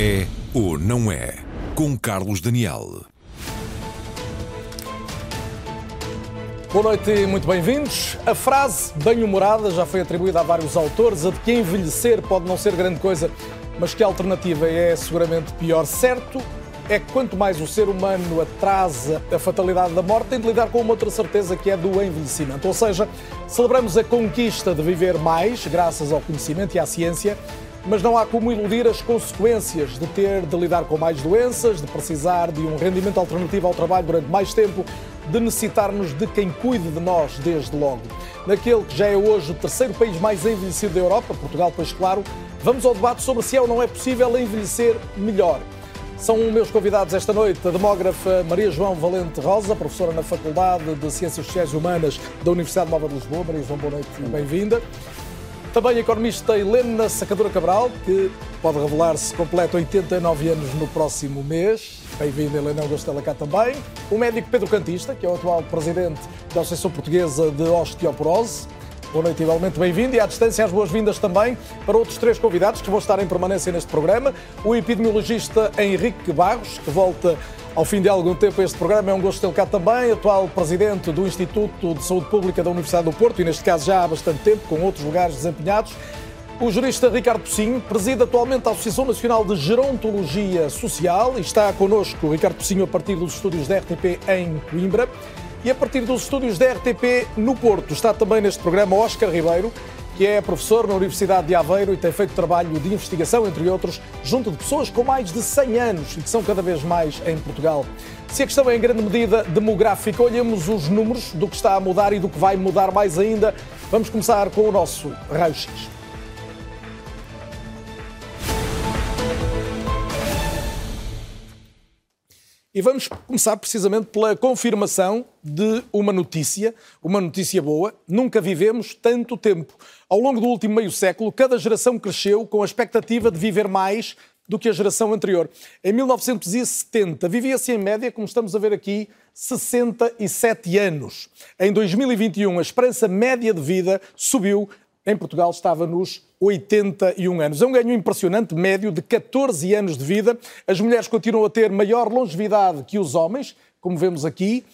É ou não é? Com Carlos Daniel. Boa noite e muito bem-vindos. A frase bem-humorada já foi atribuída a vários autores, a de que envelhecer pode não ser grande coisa, mas que a alternativa é seguramente pior. Certo é que quanto mais o ser humano atrasa a fatalidade da morte, tem de lidar com uma outra certeza que é do envelhecimento. Ou seja, celebramos a conquista de viver mais, graças ao conhecimento e à ciência, mas não há como iludir as consequências de ter de lidar com mais doenças, de precisar de um rendimento alternativo ao trabalho durante mais tempo, de necessitarmos de quem cuide de nós desde logo. Naquele que já é hoje o terceiro país mais envelhecido da Europa, Portugal, pois claro, vamos ao debate sobre se é ou não é possível envelhecer melhor. São meus convidados esta noite a demógrafa Maria João Valente Rosa, professora na Faculdade de Ciências Sociais e Humanas da Universidade Nova de Lisboa. Maria João, boa noite e bem-vinda. Também a economista Helena Sacadura Cabral, que pode revelar-se completa 89 anos no próximo mês. Bem-vinda, Helena, gosto cá também. O médico Pedro Cantista, que é o atual presidente da Associação Portuguesa de Osteoporose. Boa noite, igualmente bem-vindo. E à distância, as boas-vindas também para outros três convidados que vão estar em permanência neste programa. O epidemiologista Henrique Barros, que volta ao fim de algum tempo este programa. É um gosto tê-lo cá também. Atual presidente do Instituto de Saúde Pública da Universidade do Porto, e neste caso já há bastante tempo, com outros lugares desempenhados. O jurista Ricardo Pocinho preside atualmente a Associação Nacional de Gerontologia Social e está connosco, Ricardo Pocinho, a partir dos estúdios da RTP em Coimbra. E a partir dos estúdios da RTP no Porto está também neste programa Oscar Ribeiro, que é professor na Universidade de Aveiro e tem feito trabalho de investigação, entre outros, junto de pessoas com mais de 100 anos e que são cada vez mais em Portugal. Se a questão é em grande medida demográfica, olhemos os números do que está a mudar e do que vai mudar mais ainda. Vamos começar com o nosso raio-x. E vamos começar precisamente pela confirmação de uma notícia, uma notícia boa. Nunca vivemos tanto tempo. Ao longo do último meio século, cada geração cresceu com a expectativa de viver mais do que a geração anterior. Em 1970, vivia-se em média, como estamos a ver aqui, 67 anos. Em 2021, a esperança média de vida subiu em Portugal estava nos 81 anos. É um ganho impressionante, médio de 14 anos de vida. As mulheres continuam a ter maior longevidade que os homens, como vemos aqui.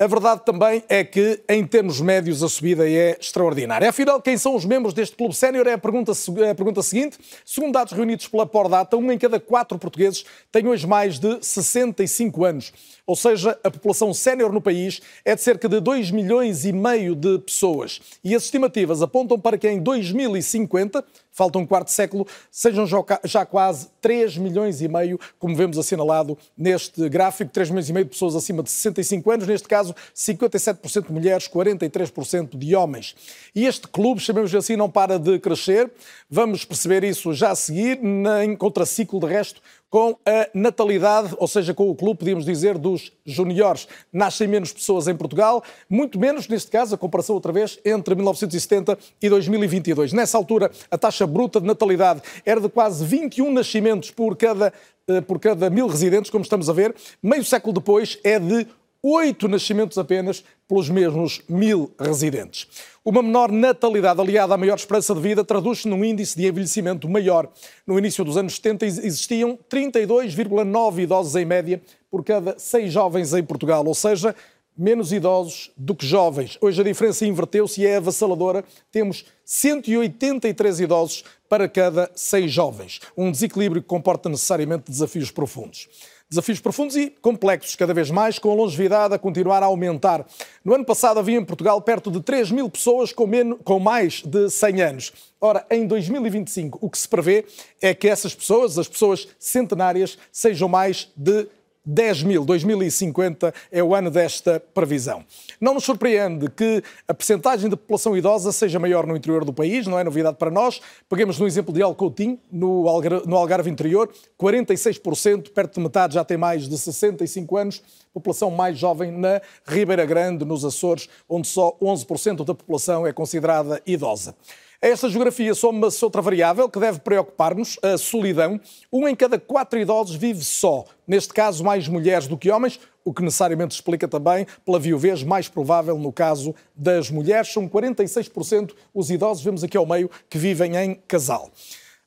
A verdade também é que, em termos médios, a subida é extraordinária. Afinal, quem são os membros deste clube sénior é a pergunta, é a pergunta seguinte. Segundo dados reunidos pela Pordata, um em cada quatro portugueses tem hoje mais de 65 anos. Ou seja, a população sénior no país é de cerca de 2 milhões e meio de pessoas. E as estimativas apontam para que em 2050 falta um quarto século, sejam já quase 3 milhões e meio, como vemos assinalado neste gráfico, 3 milhões e meio de pessoas acima de 65 anos, neste caso 57% de mulheres, 43% de homens. E este clube, chamemos assim, não para de crescer. Vamos perceber isso já a seguir, em contraciclo de resto, com a natalidade, ou seja, com o clube, podíamos dizer, dos juniores. Nascem menos pessoas em Portugal, muito menos, neste caso, a comparação outra vez, entre 1970 e 2022. Nessa altura, a taxa bruta de natalidade era de quase 21 nascimentos por cada, eh, por cada mil residentes, como estamos a ver. Meio século depois, é de oito nascimentos apenas pelos mesmos mil residentes. Uma menor natalidade aliada à maior esperança de vida traduz-se num índice de envelhecimento maior. No início dos anos 70 existiam 32,9 idosos em média por cada seis jovens em Portugal, ou seja, menos idosos do que jovens. Hoje a diferença inverteu-se e é avassaladora. Temos 183 idosos para cada seis jovens. Um desequilíbrio que comporta necessariamente desafios profundos. Desafios profundos e complexos, cada vez mais, com a longevidade a continuar a aumentar. No ano passado havia em Portugal perto de 3 mil pessoas com, menos, com mais de 100 anos. Ora, em 2025, o que se prevê é que essas pessoas, as pessoas centenárias, sejam mais de 10 mil, 2050 é o ano desta previsão. Não nos surpreende que a percentagem de população idosa seja maior no interior do país, não é novidade para nós. Peguemos no exemplo de Alcoutim, no no Algarve interior, 46%, perto de metade já tem mais de 65 anos, população mais jovem na Ribeira Grande, nos Açores, onde só 11% da população é considerada idosa. A esta geografia soma-se outra variável que deve preocupar-nos, a solidão. Um em cada quatro idosos vive só, neste caso mais mulheres do que homens, o que necessariamente explica também pela viuvez mais provável no caso das mulheres. São 46% os idosos, vemos aqui ao meio, que vivem em casal.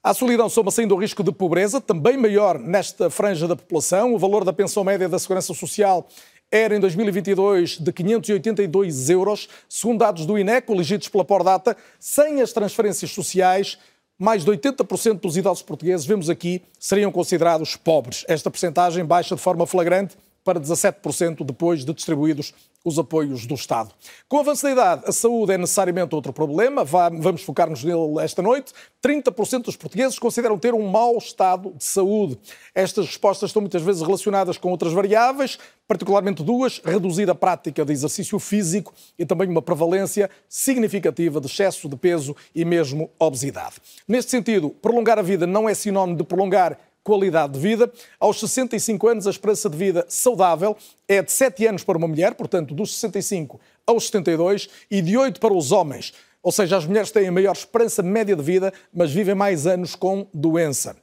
À solidão soma-se ainda o risco de pobreza, também maior nesta franja da população. O valor da pensão média da Segurança Social era em 2022 de 582 euros, segundo dados do INE, coligidos pela Pordata, sem as transferências sociais, mais de 80% dos idosos portugueses, vemos aqui, seriam considerados pobres. Esta percentagem baixa de forma flagrante para 17% depois de distribuídos os apoios do Estado. Com o avanço da idade, a saúde é necessariamente outro problema, vamos focar-nos nele esta noite. 30% dos portugueses consideram ter um mau estado de saúde. Estas respostas estão muitas vezes relacionadas com outras variáveis, particularmente duas: reduzida prática de exercício físico e também uma prevalência significativa de excesso de peso e mesmo obesidade. Neste sentido, prolongar a vida não é sinónimo de prolongar qualidade de vida. Aos 65 anos, a esperança de vida saudável é de 7 anos para uma mulher, portanto, dos 65 aos 72, e de 8 para os homens. Ou seja, as mulheres têm a maior esperança média de vida, mas vivem mais anos com doença.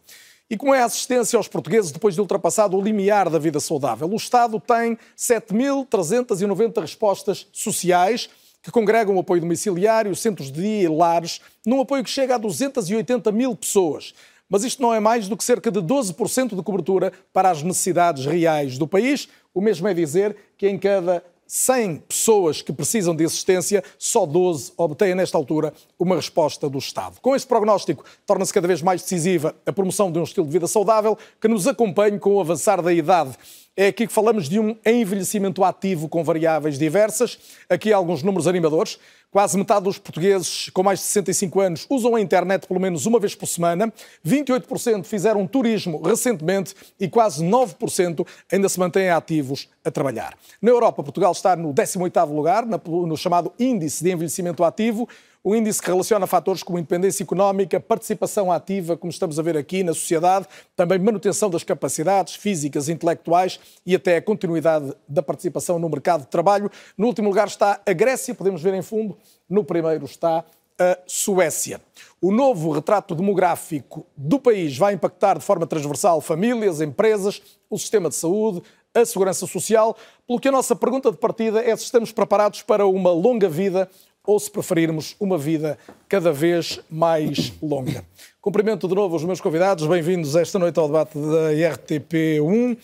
E como é a assistência aos portugueses depois de ultrapassado o limiar da vida saudável? O Estado tem 7.390 respostas sociais que congregam o apoio domiciliário, centros de dia e lares, num apoio que chega a 280 mil pessoas. Mas isto não é mais do que cerca de 12% de cobertura para as necessidades reais do país. O mesmo é dizer que em cada 100 pessoas que precisam de assistência, só 12 obtêm, nesta altura, uma resposta do Estado. Com este prognóstico, torna-se cada vez mais decisiva a promoção de um estilo de vida saudável que nos acompanhe com o avançar da idade. É aqui que falamos de um envelhecimento ativo com variáveis diversas. Aqui alguns números animadores. Quase metade dos portugueses com mais de 65 anos usam a internet pelo menos uma vez por semana. 28% fizeram turismo recentemente e quase 9% ainda se mantêm ativos a trabalhar. Na Europa, Portugal está no 18º lugar, no chamado Índice de Envelhecimento Ativo, o índice relaciona fatores como independência económica, participação ativa, como estamos a ver aqui na sociedade, também manutenção das capacidades físicas intelectuais e até a continuidade da participação no mercado de trabalho. No último lugar está a Grécia, podemos ver em fundo. No primeiro está a Suécia. O novo retrato demográfico do país vai impactar de forma transversal famílias, empresas, o sistema de saúde, a segurança social, pelo que a nossa pergunta de partida é se estamos preparados para uma longa vida ou, se preferirmos, uma vida cada vez mais longa. Cumprimento de novo os meus convidados, bem-vindos esta noite ao debate da RTP1.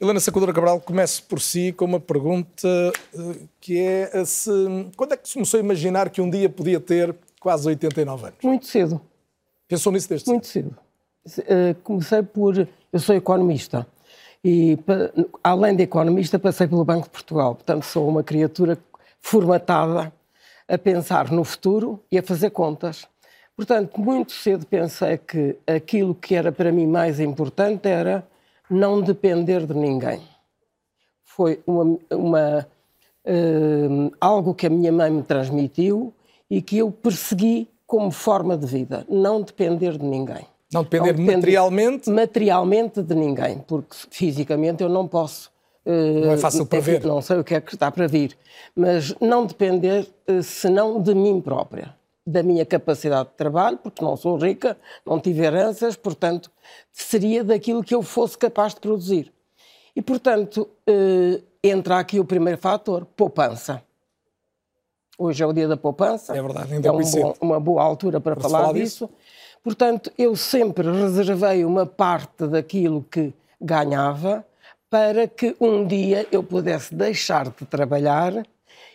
Helena Sacudora Cabral, começo por si com uma pergunta eh, que é se, quando é que se começou a imaginar que um dia podia ter quase 89 anos? Muito cedo. Pensou nisso desde Muito cedo. Uh, comecei por... Eu sou economista e, além de economista, passei pelo Banco de Portugal. Portanto, sou uma criatura formatada a pensar no futuro e a fazer contas. Portanto, muito cedo pensei que aquilo que era para mim mais importante era não depender de ninguém. Foi uma, uma uh, algo que a minha mãe me transmitiu e que eu persegui como forma de vida, não depender de ninguém. Não depender, não depender materialmente? Materialmente de ninguém, porque fisicamente eu não posso não é fácil para ver. Não sei o que é que está para vir. Mas não depender eh, senão de mim própria, da minha capacidade de trabalho, porque não sou rica, não tive heranças, portanto, seria daquilo que eu fosse capaz de produzir. E, portanto, eh, entra aqui o primeiro fator, poupança. Hoje é o dia da poupança. É verdade, ainda é um bom, uma boa altura para, para falar, falar disso. disso. Portanto, eu sempre reservei uma parte daquilo que ganhava para que um dia eu pudesse deixar de trabalhar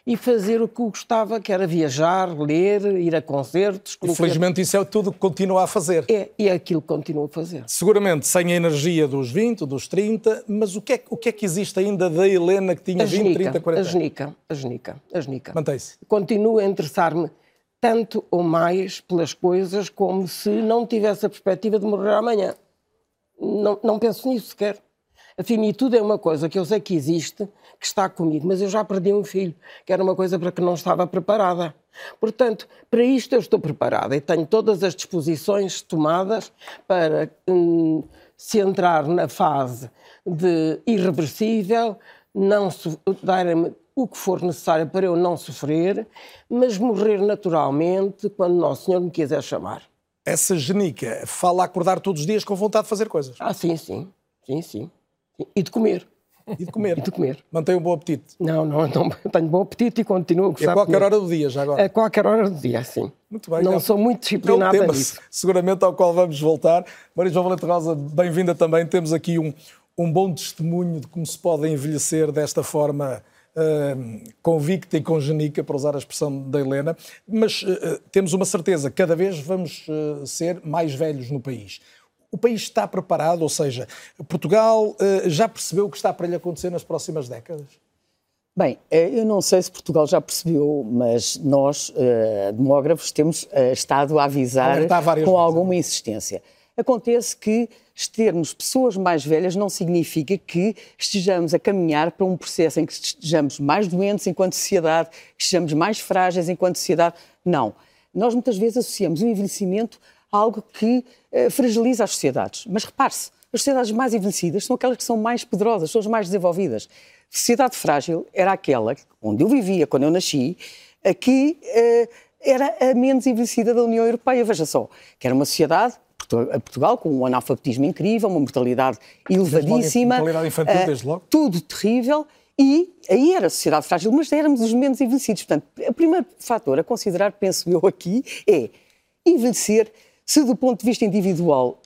e fazer o que eu gostava, que era viajar, ler, ir a concertos. Infelizmente isso é tudo que continua a fazer. É, e é aquilo que continuo a fazer. Seguramente sem a energia dos 20, dos 30, mas o que é, o que, é que existe ainda da Helena que tinha a 20, genica, 30, 40 anos? A genica, a genica, a genica. Mantém-se. Continuo a interessar-me tanto ou mais pelas coisas como se não tivesse a perspectiva de morrer amanhã. Não, não penso nisso sequer. A finitude é uma coisa que eu sei que existe, que está comigo, mas eu já perdi um filho, que era uma coisa para que não estava preparada. Portanto, para isto eu estou preparada e tenho todas as disposições tomadas para hum, se entrar na fase de irreversível, não dar-me o que for necessário para eu não sofrer, mas morrer naturalmente quando Nosso Senhor me quiser chamar. Essa genica fala acordar todos os dias com vontade de fazer coisas. Ah, sim, sim. Sim, sim e de comer. E de comer. E de comer. Mantém um bom apetite. Não, não, não tenho bom apetite e continuo a gostar E a qualquer hora do dia, já agora. A qualquer hora do dia, sim. Muito bem. Não é- sou muito é um disciplinada tema, nisso. seguramente, ao qual vamos voltar. Maria João Valente Rosa, bem-vinda também. Temos aqui um, um bom testemunho de como se pode envelhecer desta forma ah, convicta e congenica, para usar a expressão da Helena. Mas ah, temos uma certeza, cada vez vamos ah, ser mais velhos no país. O país está preparado, ou seja, Portugal ah, já percebeu o que está para lhe acontecer nas próximas décadas? Bem, eh, eu não sei se Portugal já percebeu, mas nós, eh, demógrafos, temos eh, estado a avisar com vezes, alguma insistência. Acontece que termos pessoas mais velhas não significa que estejamos a caminhar para um processo em que estejamos mais doentes enquanto sociedade, que estejamos mais frágeis enquanto sociedade. Não. Nós muitas vezes associamos o envelhecimento algo que eh, fragiliza as sociedades. Mas repare-se, as sociedades mais envelhecidas são aquelas que são mais poderosas, são as mais desenvolvidas. Sociedade frágil era aquela onde eu vivia quando eu nasci, que eh, era a menos envelhecida da União Europeia. Veja só, que era uma sociedade, Portugal, com um analfabetismo incrível, uma mortalidade elevadíssima. mortalidade infantil, eh, desde logo. Tudo terrível. E aí era a sociedade frágil, mas éramos os menos envelhecidos. Portanto, o primeiro fator a considerar, penso eu aqui, é envelhecer, se do ponto de vista individual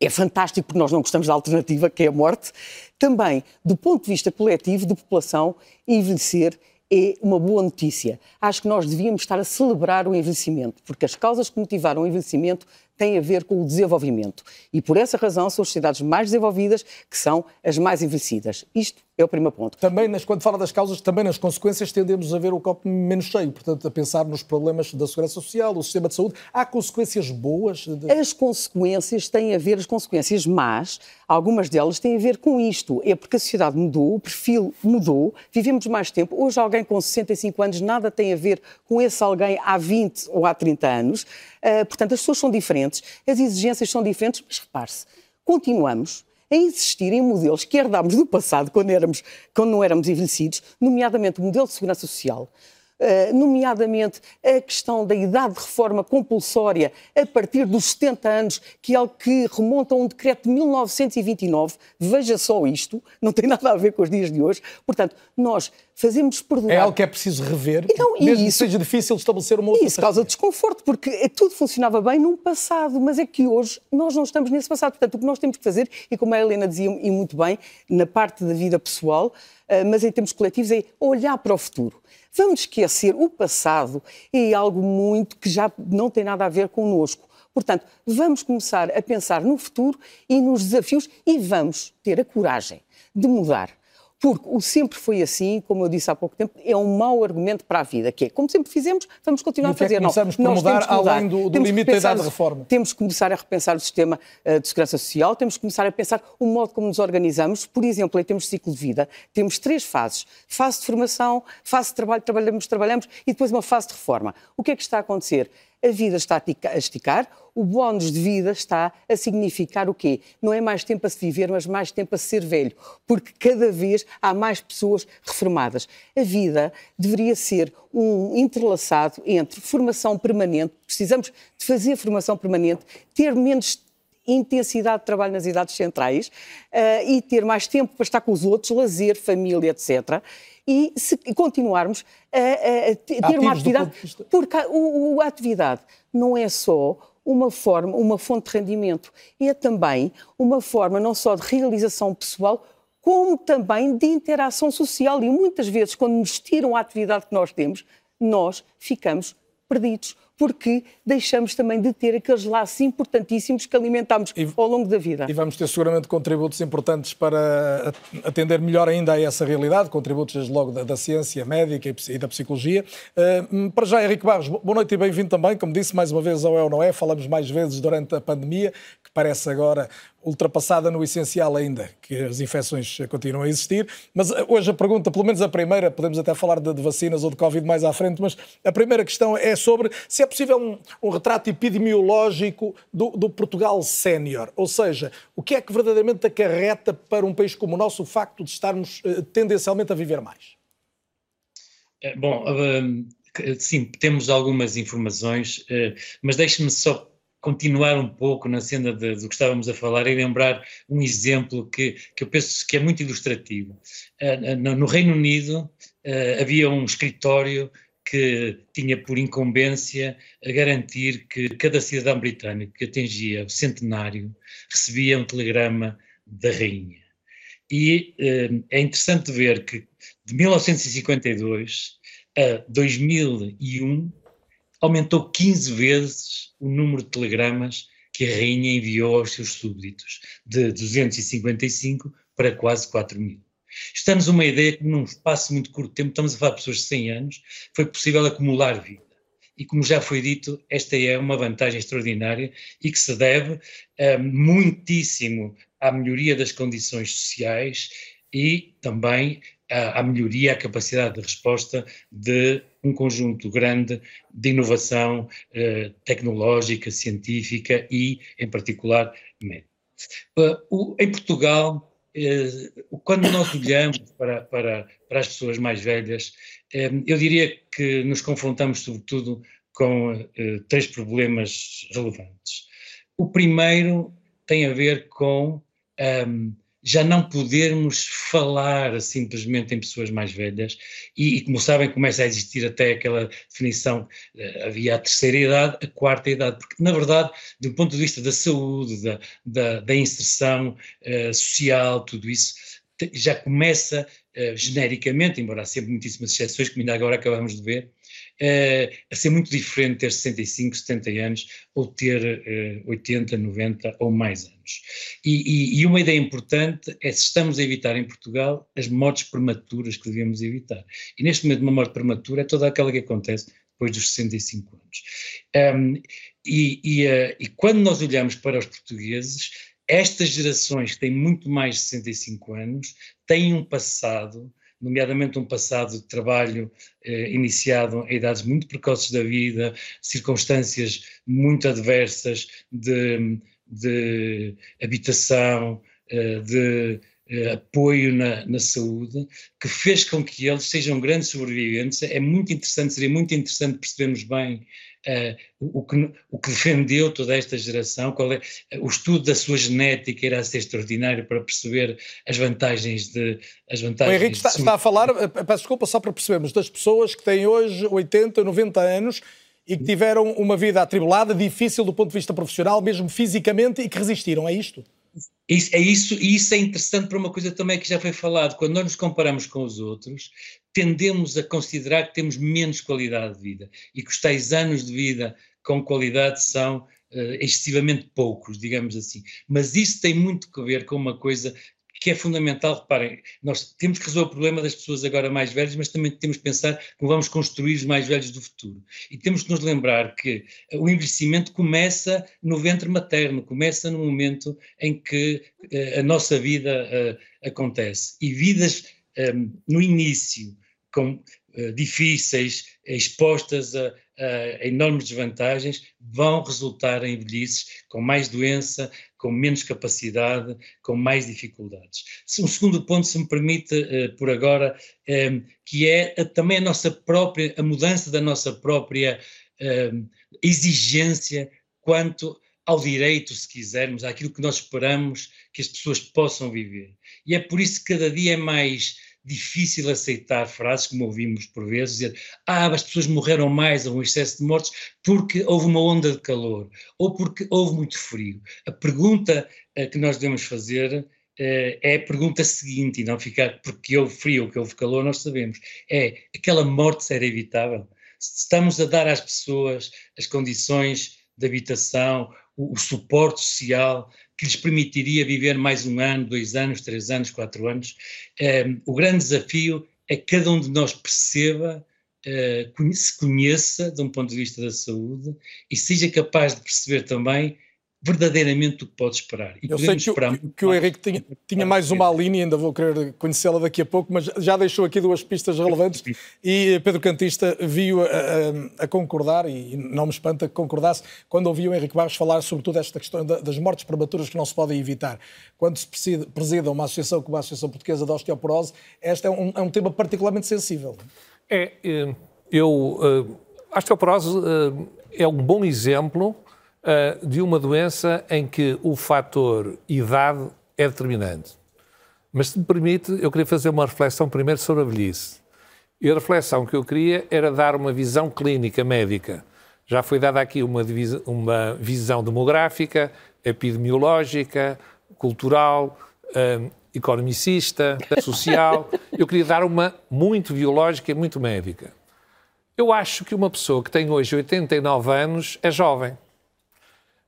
é fantástico porque nós não gostamos da alternativa, que é a morte, também do ponto de vista coletivo, de população, envelhecer é uma boa notícia. Acho que nós devíamos estar a celebrar o envelhecimento, porque as causas que motivaram o envelhecimento têm a ver com o desenvolvimento. E por essa razão são as sociedades mais desenvolvidas que são as mais envelhecidas. Isto é o primeiro ponto. Também, nas, quando fala das causas, também nas consequências tendemos a ver o copo menos cheio, portanto, a pensar nos problemas da segurança social, do sistema de saúde. Há consequências boas? de- As consequências têm a ver, as consequências más, algumas delas têm a ver com isto. É porque a sociedade mudou, o perfil mudou, vivemos mais tempo. Hoje, alguém com 65 anos nada tem a ver com esse alguém há 20 ou há 30 anos. Ah, portanto, as pessoas são diferentes, as exigências são diferentes, mas repare-se, continuamos a insistir em modelos que herdámos do passado, quando, éramos, quando não éramos envelhecidos, nomeadamente o modelo de segurança social, eh, nomeadamente a questão da idade de reforma compulsória a partir dos 70 anos, que é algo que remonta a um decreto de 1929. Veja só isto, não tem nada a ver com os dias de hoje. Portanto, nós fazemos perdoar. É algo que é preciso rever, Então, e mesmo isso- que seja difícil estabelecer uma outra E isso causa desconforto, porque é- tudo funcionava bem num passado, mas é que hoje nós não estamos nesse passado. Portanto, o que nós temos que fazer, e como a Helena dizia e muito bem, na parte da vida pessoal, ah, mas em termos coletivos, é olhar para o futuro. Vamos esquecer o passado, é algo muito que já não tem nada a ver connosco. Portanto, vamos começar a pensar no futuro e nos desafios e vamos ter a coragem de mudar. Porque o sempre foi assim, como eu disse há pouco tempo, é um mau argumento para a vida, que é, como sempre fizemos, vamos continuar a é fazer. Não, começamos por nós mudar temos que mudar. além do- do limite da idade de reforma? Temos que começar a repensar o sistema eh, de segurança social, temos que começar a pensar o modo como nos organizamos. Por exemplo, em termos de ciclo de vida, temos três fases. Fase de formação, fase de trabalho, trabalhamos, trabalhamos, e depois uma fase de reforma. O que é que está a acontecer? A vida está a tica- a esticar, o bónus de vida está a significar o quê? Não é mais tempo a se viver, mas mais tempo a ser velho, porque cada vez há mais pessoas reformadas. A vida deveria ser um entrelaçado entre formação permanente, precisamos de fazer formação permanente, ter menos intensidade de trabalho nas idades centrais eh, e ter mais tempo para estar com os outros, lazer, família, etc. E se continuarmos a, a- a te- ter Ativos uma atividade. Porque a, o- o- a atividade não é só uma forma, uma fonte de rendimento, é também uma forma não só de realização pessoal, como também de interação social. E muitas vezes, quando nos tiram a atividade que nós temos, nós ficamos perdidos, porque deixamos também de ter aqueles laços importantíssimos que alimentamos ao longo da vida. E vamos ter seguramente contributos importantes para atender melhor ainda a essa realidade, contributos desde logo da, da ciência médica e e da psicologia. Uh, para já, Henrique Barros, bo- boa noite e bem-vindo também. Como disse, mais uma vez ao É ou Não É, falamos mais vezes durante a pandemia, que parece agora ultrapassada no essencial ainda, que as infecções continuam a existir. Mas uh, hoje a pergunta, pelo menos a primeira, podemos até falar de, de vacinas ou de Covid mais à frente, mas a primeira questão é sobre se é possível um, um retrato epidemiológico do, do Portugal sénior. Ou seja, o que é que verdadeiramente acarreta para um país como o nosso o facto de estarmos eh, tendencialmente a viver mais? Eh, Bom, hum, sim, temos algumas informações, eh, mas deixe-me só continuar um pouco na cena de, do que estávamos a falar e lembrar um exemplo que, que eu penso que é muito ilustrativo. Uh, no, no, Reino Unido uh, havia um escritório que tinha por incumbência a garantir que cada cidadão britânico que atingia o centenário recebia um telegrama da rainha. E uh, é interessante ver que de 1952 a 2001 aumentou 15 vezes o número de telegramas que a rainha enviou aos seus súbditos, de 255 para quase 4 mil. Estamos uma ideia que num espaço muito curto de tempo, estamos a falar de pessoas de 100 anos, foi possível acumular vida. E como já foi dito, esta é uma vantagem extraordinária e que se deve uh, muitíssimo à melhoria das condições sociais e também à, à melhoria, à capacidade de resposta de um conjunto grande de inovação eh, tecnológica, científica e, em particular, médica. Em Portugal, eh, quando nós olhamos para, para, para, as pessoas mais velhas, eh, eu diria que nos confrontamos, sobretudo, com eh, três problemas relevantes. O primeiro tem a ver com um, já não podermos falar simplesmente em pessoas mais velhas, e, e, como sabem, começa a existir até aquela definição, uh, havia a terceira idade, a quarta idade, porque na verdade, do ponto de vista da saúde, da, da, da inserção uh, social, tudo isso, já começa uh, genericamente, embora há sempre muitíssimas exceções, como ainda agora acabamos de ver, uh, a ser muito diferente ter 65, 70 anos ou ter uh, 80, 90 ou mais anos. E, e, e, uma ideia importante é se estamos a evitar em Portugal as mortes prematuras que devemos evitar. E neste momento uma morte prematura é toda aquela que acontece depois dos 65 anos. Um, e, e, uh, e quando nós olhamos para os portugueses, estas gerações que têm muito mais de 65 anos têm um passado nomeadamente um passado de trabalho eh, iniciado a idades muito precoces da vida, circunstâncias muito adversas de, de habitação, eh, de eh, apoio na, na, saúde, que fez com que eles sejam grandes sobreviventes. É muito interessante, seria muito interessante percebermos bem o, que, o que defendeu toda esta geração, qual é o estudo da sua genética irá ser extraordinário para perceber as vantagens de as vantagens. O Henrique está, está, a falar, eh, peço desculpa só para percebermos, das pessoas que têm hoje 80, 90 anos e que tiveram uma vida atribulada, difícil do ponto de vista profissional, mesmo fisicamente, e que resistiram, é isto? Isso, é isso, e isso é interessante para uma coisa também que já foi falado. Quando nós nos comparamos com os outros, tendemos a considerar que temos menos qualidade de vida e que os tais anos de vida com qualidade são uh, excessivamente poucos, digamos assim. Mas isso tem muito a ver com uma coisa que é fundamental. Reparem, nós temos que resolver o problema das pessoas agora mais velhas, mas também temos que pensar como vamos construir os mais velhos do futuro. E temos que nos lembrar que o envelhecimento começa no ventre materno, começa no momento em que uh, a nossa vida uh, acontece. E vidas um, ehm, no início, com, uh, difíceis, expostas a, a enormes desvantagens, vão resultar em velhices com mais doença, com menos capacidade, com mais dificuldades. Um segundo ponto, se me permite, uh, por agora, um, que é também a nossa própria, a mudança da nossa própria um, exigência quanto ao direito, se quisermos, àquilo que nós esperamos que as pessoas possam viver. E é por isso que cada dia é mais difícil aceitar frases, como ouvimos por vezes, dizer ah, as pessoas morreram mais, houve um excesso de mortes, porque houve uma onda de calor, ou porque houve muito frio. A pergunta uh, que nós devemos fazer uh, é a pergunta seguinte, e não ficar porque houve frio ou que houve calor, nós sabemos. É, aquela morte era evitável? Estamos a dar às pessoas as condições de habitação, o, o suporte social, que lhes permitiria viver mais um ano, dois anos, três anos, quatro anos. Um, o grande desafio é que cada um de nós perceba, uh, se conheça de um ponto de vista da saúde e seja capaz de perceber também verdadeiramente o que pode esperar. E Eu sei que, o, que o Henrique tinha, tinha mais uma linha, ainda vou querer conhecê-la daqui a pouco, mas já deixou aqui duas pistas relevantes e Pedro Cantista viu a, a, a concordar, e não me espanta que concordasse, quando ouviu o Henrique Barros falar sobretudo esta questão das mortes prematuras que não se podem evitar. Quando se presida uma associação como a Associação Portuguesa de Osteoporose, este é um, é um tema particularmente sensível. É, eh, eu, eh, a osteoporose eh, é um bom exemplo uh, de uma doença em que o fator idade é determinante. Mas, se me permite, eu queria fazer uma reflexão primeiro sobre a velhice. E a reflexão que eu queria era dar uma visão clínica médica. Já foi dada aqui uma, uma visão demográfica, epidemiológica, cultural, um, economicista, social. Eu queria dar uma muito biológica e muito médica. Eu acho que uma pessoa que tem hoje 89 anos é jovem.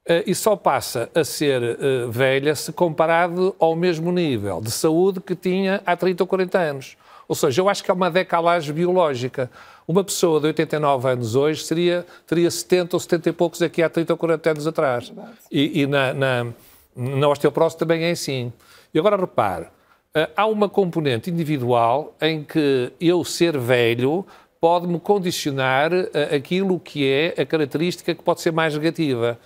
Uh, e só passa a ser uh, velha se comparado ao mesmo nível de saúde que tinha há 30 ou 40 anos. Ou seja, eu acho que é uma decalagem biológica. Uma pessoa de 89 anos hoje seria, teria 70 ou 70 e poucos aqui há 30 ou 40 anos atrás. E, e na, na, na osteoporose também é assim. E agora repare, eh, há uma componente individual em que eu ser velho pode-me condicionar aquilo que é a característica que pode ser mais negativa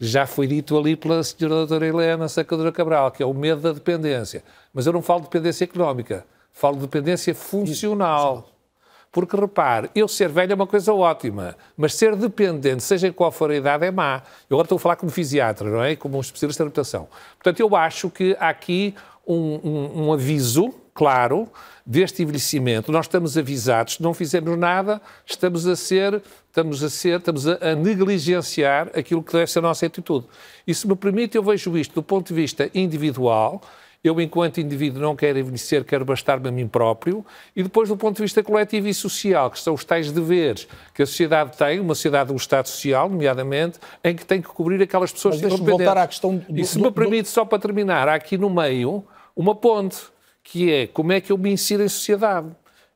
já foi dito ali pela senhora doutora Helena Sacadora Cabral, que é o medo da dependência. Mas eu não falo de dependência económica, falo de dependência funcional. Porque, repare, eu ser velho é uma coisa ótima, mas ser dependente, seja qual for a idade, é má. Eu agora estou a falar como fisiatra, não é? Como um especialista de adaptação. Portanto, eu acho que há aqui um, um, um aviso claro deste envelhecimento. Nós estamos avisados, se não fizermos nada, estamos a ser, estamos a ser, estamos a, a, negligenciar aquilo que deve ser a nossa atitude. E se me permite, eu vejo isto do ponto de vista individual, eu, enquanto indivíduo, não quero envelhecer, quero bastar-me a mim próprio, e depois, do ponto de vista coletivo e social, que são os tais deveres que a sociedade tem, uma sociedade, um Estado social, nomeadamente, em que tem que cobrir aquelas pessoas Mas que estão voltar à questão do, E se do, me permite, do... só para terminar, há aqui no meio uma ponte que é como é que eu me insiro em sociedade.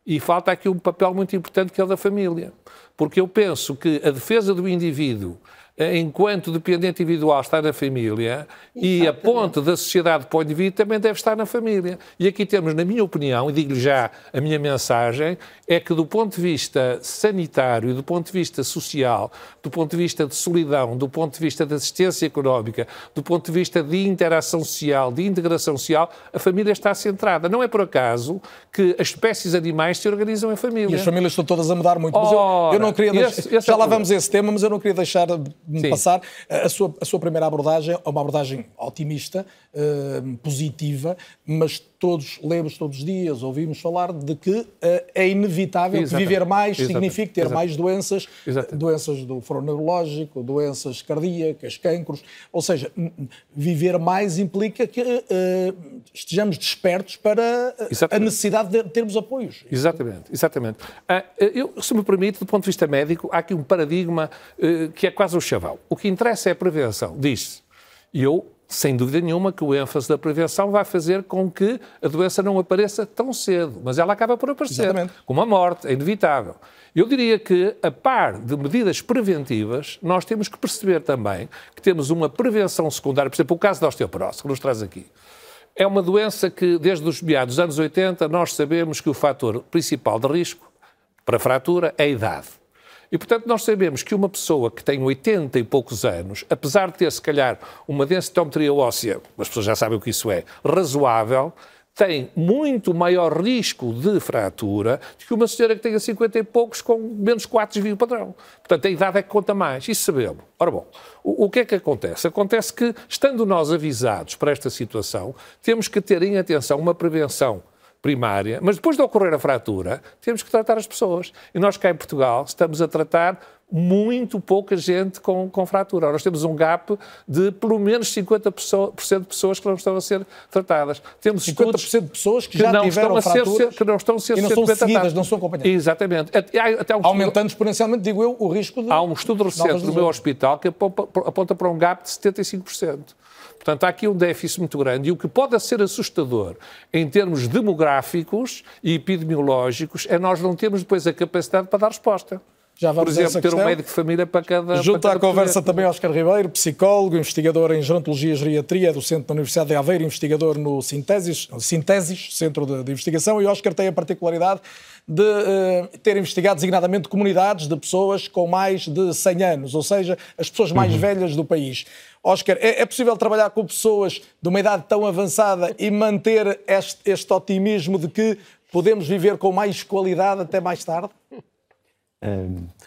E falta aqui um papel muito importante que é o da família. Porque eu penso que a defesa do indivíduo enquanto dependente individual está na família Exatamente. e a ponte da sociedade para o indivíduo também deve estar na família. E aqui temos, na minha opinião, e digo-lhe já a minha mensagem, é que do ponto de vista sanitário, do ponto de vista social, do ponto de vista de solidão, do ponto de vista de assistência económica, do ponto de vista de interação social, de integração social, a família está centrada. Não é por acaso que as espécies animais se organizam em família. E as famílias estão todas a mudar muito. Mas Ora, eu, eu, não queria deixar, esse, esse já é lá vamos a esse tema, mas eu não queria deixar de passar. A sua, a sua primeira abordagem é uma abordagem otimista, uh, positiva, mas todos lemos todos os dias, ouvimos falar de que uh, é inevitável Exatamente. que viver mais Exatamente. signifique ter Exatamente. mais doenças, doenças do foro neurológico, doenças cardíacas, cancros. Ou seja, viver mais implica que uh, estejamos despertos para a necessidade de termos apoios. Exatamente, exatamente. Uh, eu, se me permite, do ponto de vista médico, há aqui um paradigma que é quase o chavão. O que interessa é a prevenção, diz-se. E eu sem dúvida nenhuma que o ênfase da prevenção vai fazer com que a doença não apareça tão cedo, mas ela acaba por aparecer, Exatamente. como a morte, é inevitável. Eu diria que, a par de medidas preventivas, nós temos que perceber também que temos uma prevenção secundária, por exemplo, o caso da osteoporose, que nos traz aqui. É uma doença que, desde os meados dos anos 80, nós sabemos que o fator principal de risco para fratura é a idade. E, portanto, nós sabemos que uma pessoa que tem 80 e poucos anos, apesar de ter, se calhar, uma densitometria óssea, as pessoas já sabem o que isso é, razoável, tem muito maior risco de fratura do que uma senhora que tenha 50 e poucos com menos 4 desvio padrão. Portanto, a idade é que conta mais. Isso sabemos. Ora bom, o, o, que é que acontece? Acontece que, estando nós avisados para esta situação, temos que ter em atenção uma prevenção primária, mas depois de ocorrer a fratura, temos que tratar as pessoas. E nós cá em Portugal estamos a tratar muito pouca gente com, com fratura. Nós temos um gap de pelo menos 50% de pessoas que não estão a ser tratadas. Temos 50% de pessoas que, que já não tiveram estão a ser, que não estão a ser e não são seguidas, não são acompanhadas. Exatamente. Até, um Aumentando exponencialmente, digo eu, o risco de... Há um estudo recente no meu hospital que aponta para um gap de 75%. Portanto, há aqui um déficit muito grande e o que pode ser assustador em termos demográficos e epidemiológicos é nós não termos depois a capacidade para dar resposta. Já vamos Por exemplo, ter um médico de família para cada. Junto para cada à conversa projeto. também Oscar Ribeiro, psicólogo, investigador em gerontologia e geriatria, docente da Universidade de Aveiro, investigador no Sintesis, Sintesis Centro de, de Investigação, e Oscar tem a particularidade de uh, ter investigado designadamente comunidades de pessoas com mais de 100 anos, ou seja, as pessoas mais uhum. velhas do país. Oscar, é, é, possível trabalhar com pessoas de uma idade tão avançada e manter este, este otimismo de que podemos viver com mais qualidade até mais tarde?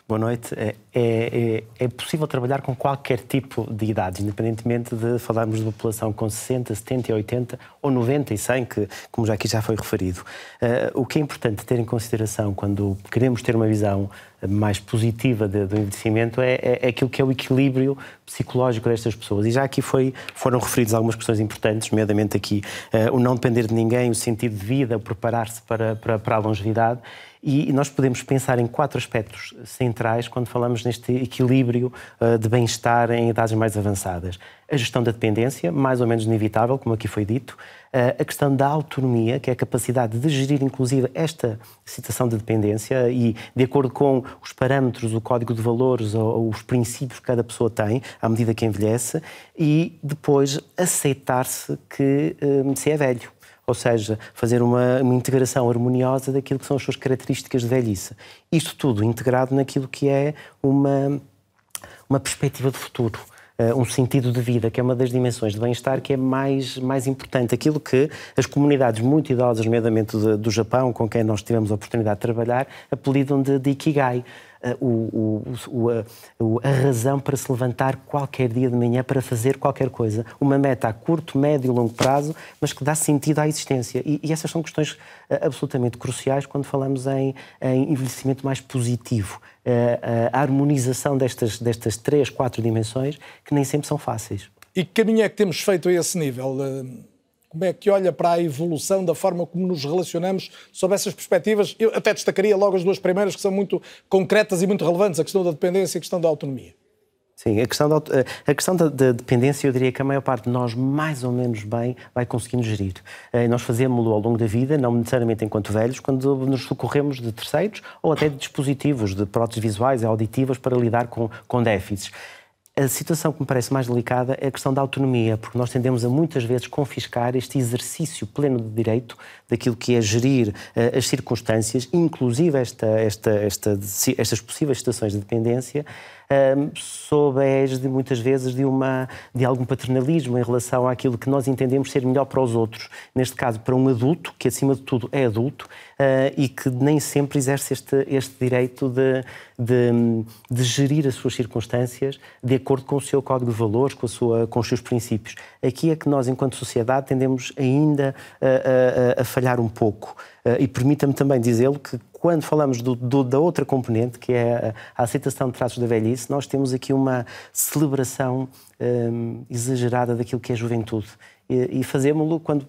Boa noite. É, é, é, possível trabalhar com qualquer tipo de idade, independentemente de falarmos de população com 60, 70, 80 ou 90 e 100, que, como já aqui já foi referido. Uh, o que é importante ter em consideração quando queremos ter uma visão mais positiva de, do envelhecimento é, é, é, aquilo que é o equilíbrio psicológico destas pessoas. E já aqui foi, foram referidas algumas questões importantes, nomeadamente aqui uh, o não depender de ninguém, o sentido de vida, o preparar-se para, para, para a longevidade. E nós podemos pensar em quatro aspectos centrais quando falamos neste equilíbrio uh, de bem-estar em idades mais avançadas. A gestão da dependência, mais ou menos inevitável, como aqui foi dito. Uh, a questão da autonomia, que é a capacidade de gerir, inclusive, esta situação de dependência e, de acordo com os parâmetros, o código de valores ou, os princípios que cada pessoa tem, à medida que envelhece. E depois aceitar-se que uh, se é velho ou seja, fazer uma, uma, integração harmoniosa daquilo que são as suas características de velhice. Isto tudo integrado naquilo que é uma, uma perspectiva de futuro. Uh, um sentido de vida, que é uma das dimensões de bem-estar que é mais, mais importante. Aquilo que as comunidades muito idosas, nomeadamente do, do Japão, com quem nós tivemos a oportunidade de trabalhar, apelidam de, de Ikigai. Eh, o, o, o, a razão para se levantar qualquer dia de manhã para fazer qualquer coisa. Uma meta a curto, médio e longo prazo, mas que dá sentido à existência. E, e essas são questões eh, absolutamente cruciais quando falamos em, em envelhecimento mais positivo. A, eh, a harmonização destas, destas três, quatro dimensões que nem sempre são fáceis. E que caminho é que temos feito a esse nível? Como é que olha para a evolução da forma como nos relacionamos sob essas perspectivas? Eu até destacaria logo as duas primeiras, que são muito concretas e muito relevantes, a questão da dependência e a questão da autonomia. Sim, a questão, da, a questão da, da, dependência, eu diria que a maior parte de nós, mais ou menos bem, vai conseguindo gerir. Eh, nós fazemos-lo ao longo da vida, não necessariamente enquanto velhos, quando nos socorremos de terceiros ou até de dispositivos, de próteses visuais e auditivas para lidar com, com déficits. A situação que me parece mais delicada é a questão da autonomia, porque nós tendemos a muitas vezes confiscar este exercício pleno de direito daquilo que é gerir uh, as circunstâncias, inclusive esta, esta, esta, estas possíveis situações de dependência, um, sob a muitas vezes, de, uma, de algum paternalismo em relação àquilo que nós entendemos ser melhor para os outros. Neste caso, para um adulto, que acima de tudo é adulto, uh, e que nem sempre exerce este, este direito de, de, de, gerir as suas circunstâncias de acordo com o seu código de valores, com, a sua, com os seus princípios. Aqui é que nós, enquanto sociedade, tendemos ainda a, a, a falhar um pouco. Uh, e permita-me também dizê-lo que quando falamos do, do, da outra componente, que é a, aceitação de traços da velhice, nós temos aqui uma celebração um, exagerada daquilo que é juventude. E, e fazemos-lo quando,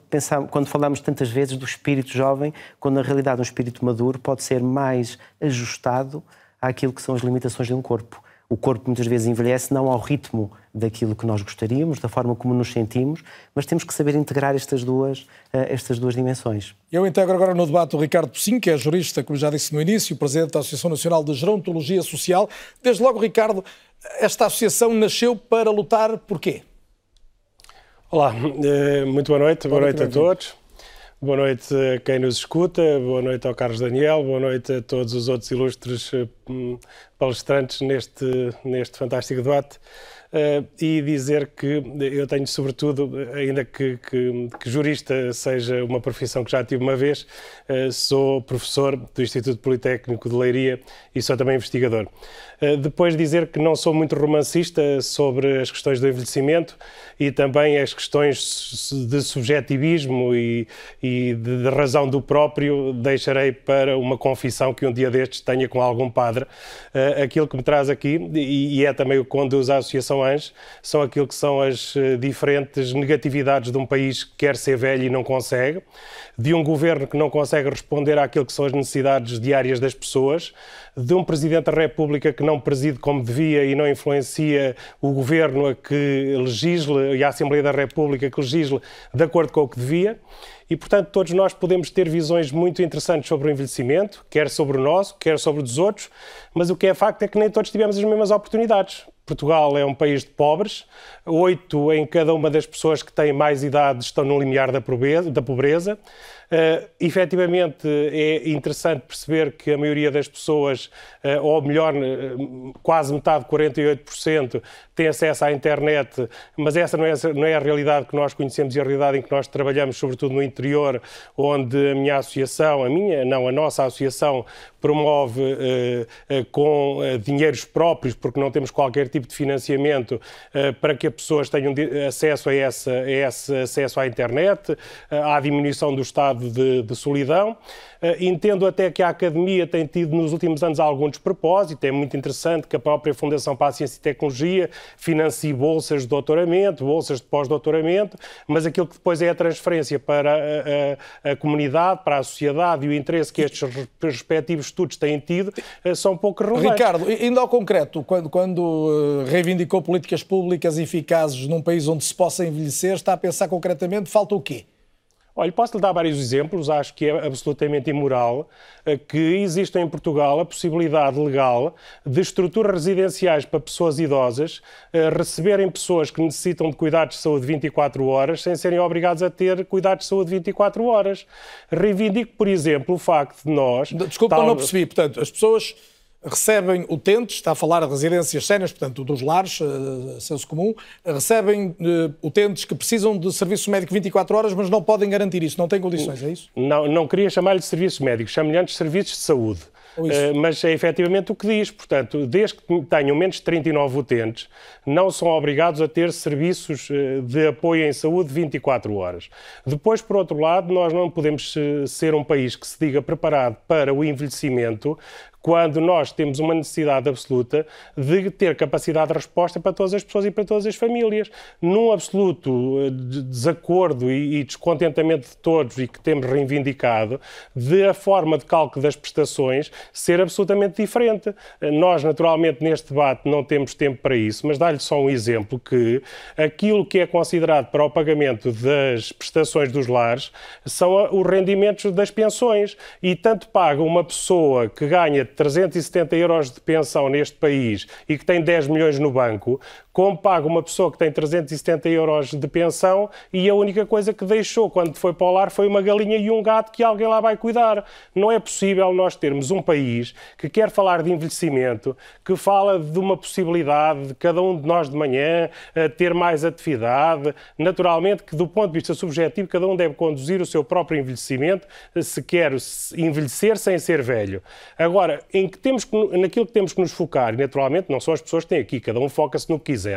quando falamos tantas vezes do espírito jovem, quando na realidade um espírito maduro pode ser mais ajustado àquilo que são as limitações de um corpo o corpo muitas vezes envelhece não ao ritmo daquilo que nós gostaríamos, da forma como nos sentimos, mas temos que saber integrar estas duas, uh, estas duas dimensões. Eu integro agora no debate o Ricardo Pocinho, que é jurista, como já disse no início, presidente da Associação Nacional de Gerontologia Social. Desde logo, Ricardo, esta associação nasceu para lutar por quê? Olá, eh, muito boa noite, boa, boa noite, noite a todos. Boa noite a quem nos escuta, boa noite ao Carlos Daniel, boa noite a todos os outros ilustres eh, palestrantes neste, neste fantástico debate. Uh, e dizer que eu tenho, sobretudo, ainda que, que, que, jurista seja uma profissão que já tive uma vez, uh, sou professor do Instituto Politécnico de Leiria e sou também investigador. Uh, depois dizer que não sou muito romancista sobre as questões do envelhecimento e também as questões de subjetivismo e, e de, de razão do próprio, deixarei para uma confissão que um dia destes tenha com algum padre. aquilo que me traz aqui, e, e é também o que conduz à Associação são aquilo que são as eh, diferentes negatividades de um país que quer ser velho e não consegue, de um governo que não consegue responder àquilo que são as necessidades diárias das pessoas, de um Presidente da República que não preside como devia e não influencia o governo a que legisle e a Assembleia da República que legisle de acordo com o que devia. E, portanto, todos nós podemos ter visões muito interessantes sobre o envelhecimento, quer sobre o nosso, quer sobre o dos outros, mas o que é facto é que nem todos tivemos as mesmas oportunidades. Portugal é um país de pobres, oito em cada uma das pessoas que têm mais idade estão no limiar da pobreza. Uh, efetivamente, é interessante perceber que a maioria das pessoas, uh, ou melhor, uh, quase metade, 48%, tem acesso à internet, mas essa não é, não é a realidade que nós conhecemos e a realidade em que nós trabalhamos, sobretudo no interior, onde a minha associação, a minha, não, a nossa associação, promove com dinheiros próprios, porque não temos qualquer tipo de financiamento, para que as pessoas tenham acesso a, essa, a esse acesso à internet, à diminuição do estado estado de, de solidão. Uh, entendo até que a Academia tem tido nos últimos anos algum despropósito. É muito interessante que a própria Fundação para a Ciência e Tecnologia financie bolsas de doutoramento, bolsas de pós-doutoramento, mas aquilo que depois é a transferência para a, a, a, comunidade, para a sociedade e o interesse que estes respectivos estudos têm tido uh, são pouco relevantes. Ricardo, ainda ao concreto, quando, quando reivindicou políticas públicas eficazes num país onde se possa envelhecer, está a pensar concretamente, falta o quê? Olha, posso-lhe dar vários exemplos, acho que é absolutamente imoral eh, que exista em Portugal a possibilidade legal de estruturas residenciais para pessoas idosas eh, receberem pessoas que necessitam de cuidados de saúde 24 horas sem serem obrigados a ter cuidados de saúde 24 horas. Reivindico, por exemplo, o facto de nós... Desculpa, tal... não percebi. Portanto, as pessoas recebem utentes, está a falar de residências sénias, portanto, dos lares, uh, senso comum, recebem uh, utentes que precisam de serviço médico 24 horas, mas não podem garantir isso, não têm condições, é isso? Não, não queria chamar-lhe de serviço médico, chamo-lhe antes de serviços de saúde. Uh, mas é efetivamente o que diz. Portanto, desde que tenham menos de 39 utentes, não são obrigados a ter serviços de apoio em saúde 24 horas. Depois, por outro lado, nós não podemos ser um país que se diga preparado para o envelhecimento quando nós temos uma necessidade absoluta de ter capacidade de resposta para todas as pessoas e para todas as famílias. Num absoluto eh, desacordo e descontentamento de todos e que temos reivindicado, de a forma de cálculo das prestações ser absolutamente diferente. Nós, naturalmente, neste debate não temos tempo para isso, mas dá-lhe só um exemplo que aquilo que é considerado para o pagamento das prestações dos lares são os rendimentos das pensões e tanto paga uma pessoa que ganha 370 euros de pensão neste país e que tem 10 milhões no banco, como paga uma pessoa que tem 370 euros de pensão e a única coisa que deixou quando foi para o lar foi uma galinha e um gato que alguém lá vai cuidar. Não é possível nós termos um país que quer falar de envelhecimento, que fala de uma possibilidade de cada um de nós de manhã eh, ter mais atividade, naturalmente que do ponto de vista subjetivo cada um deve conduzir o seu próprio envelhecimento eh, se quer envelhecer sem ser velho. Agora, em que temos naquilo que temos que nos focar, naturalmente não são as pessoas que têm aqui, cada um foca-se no que quiser.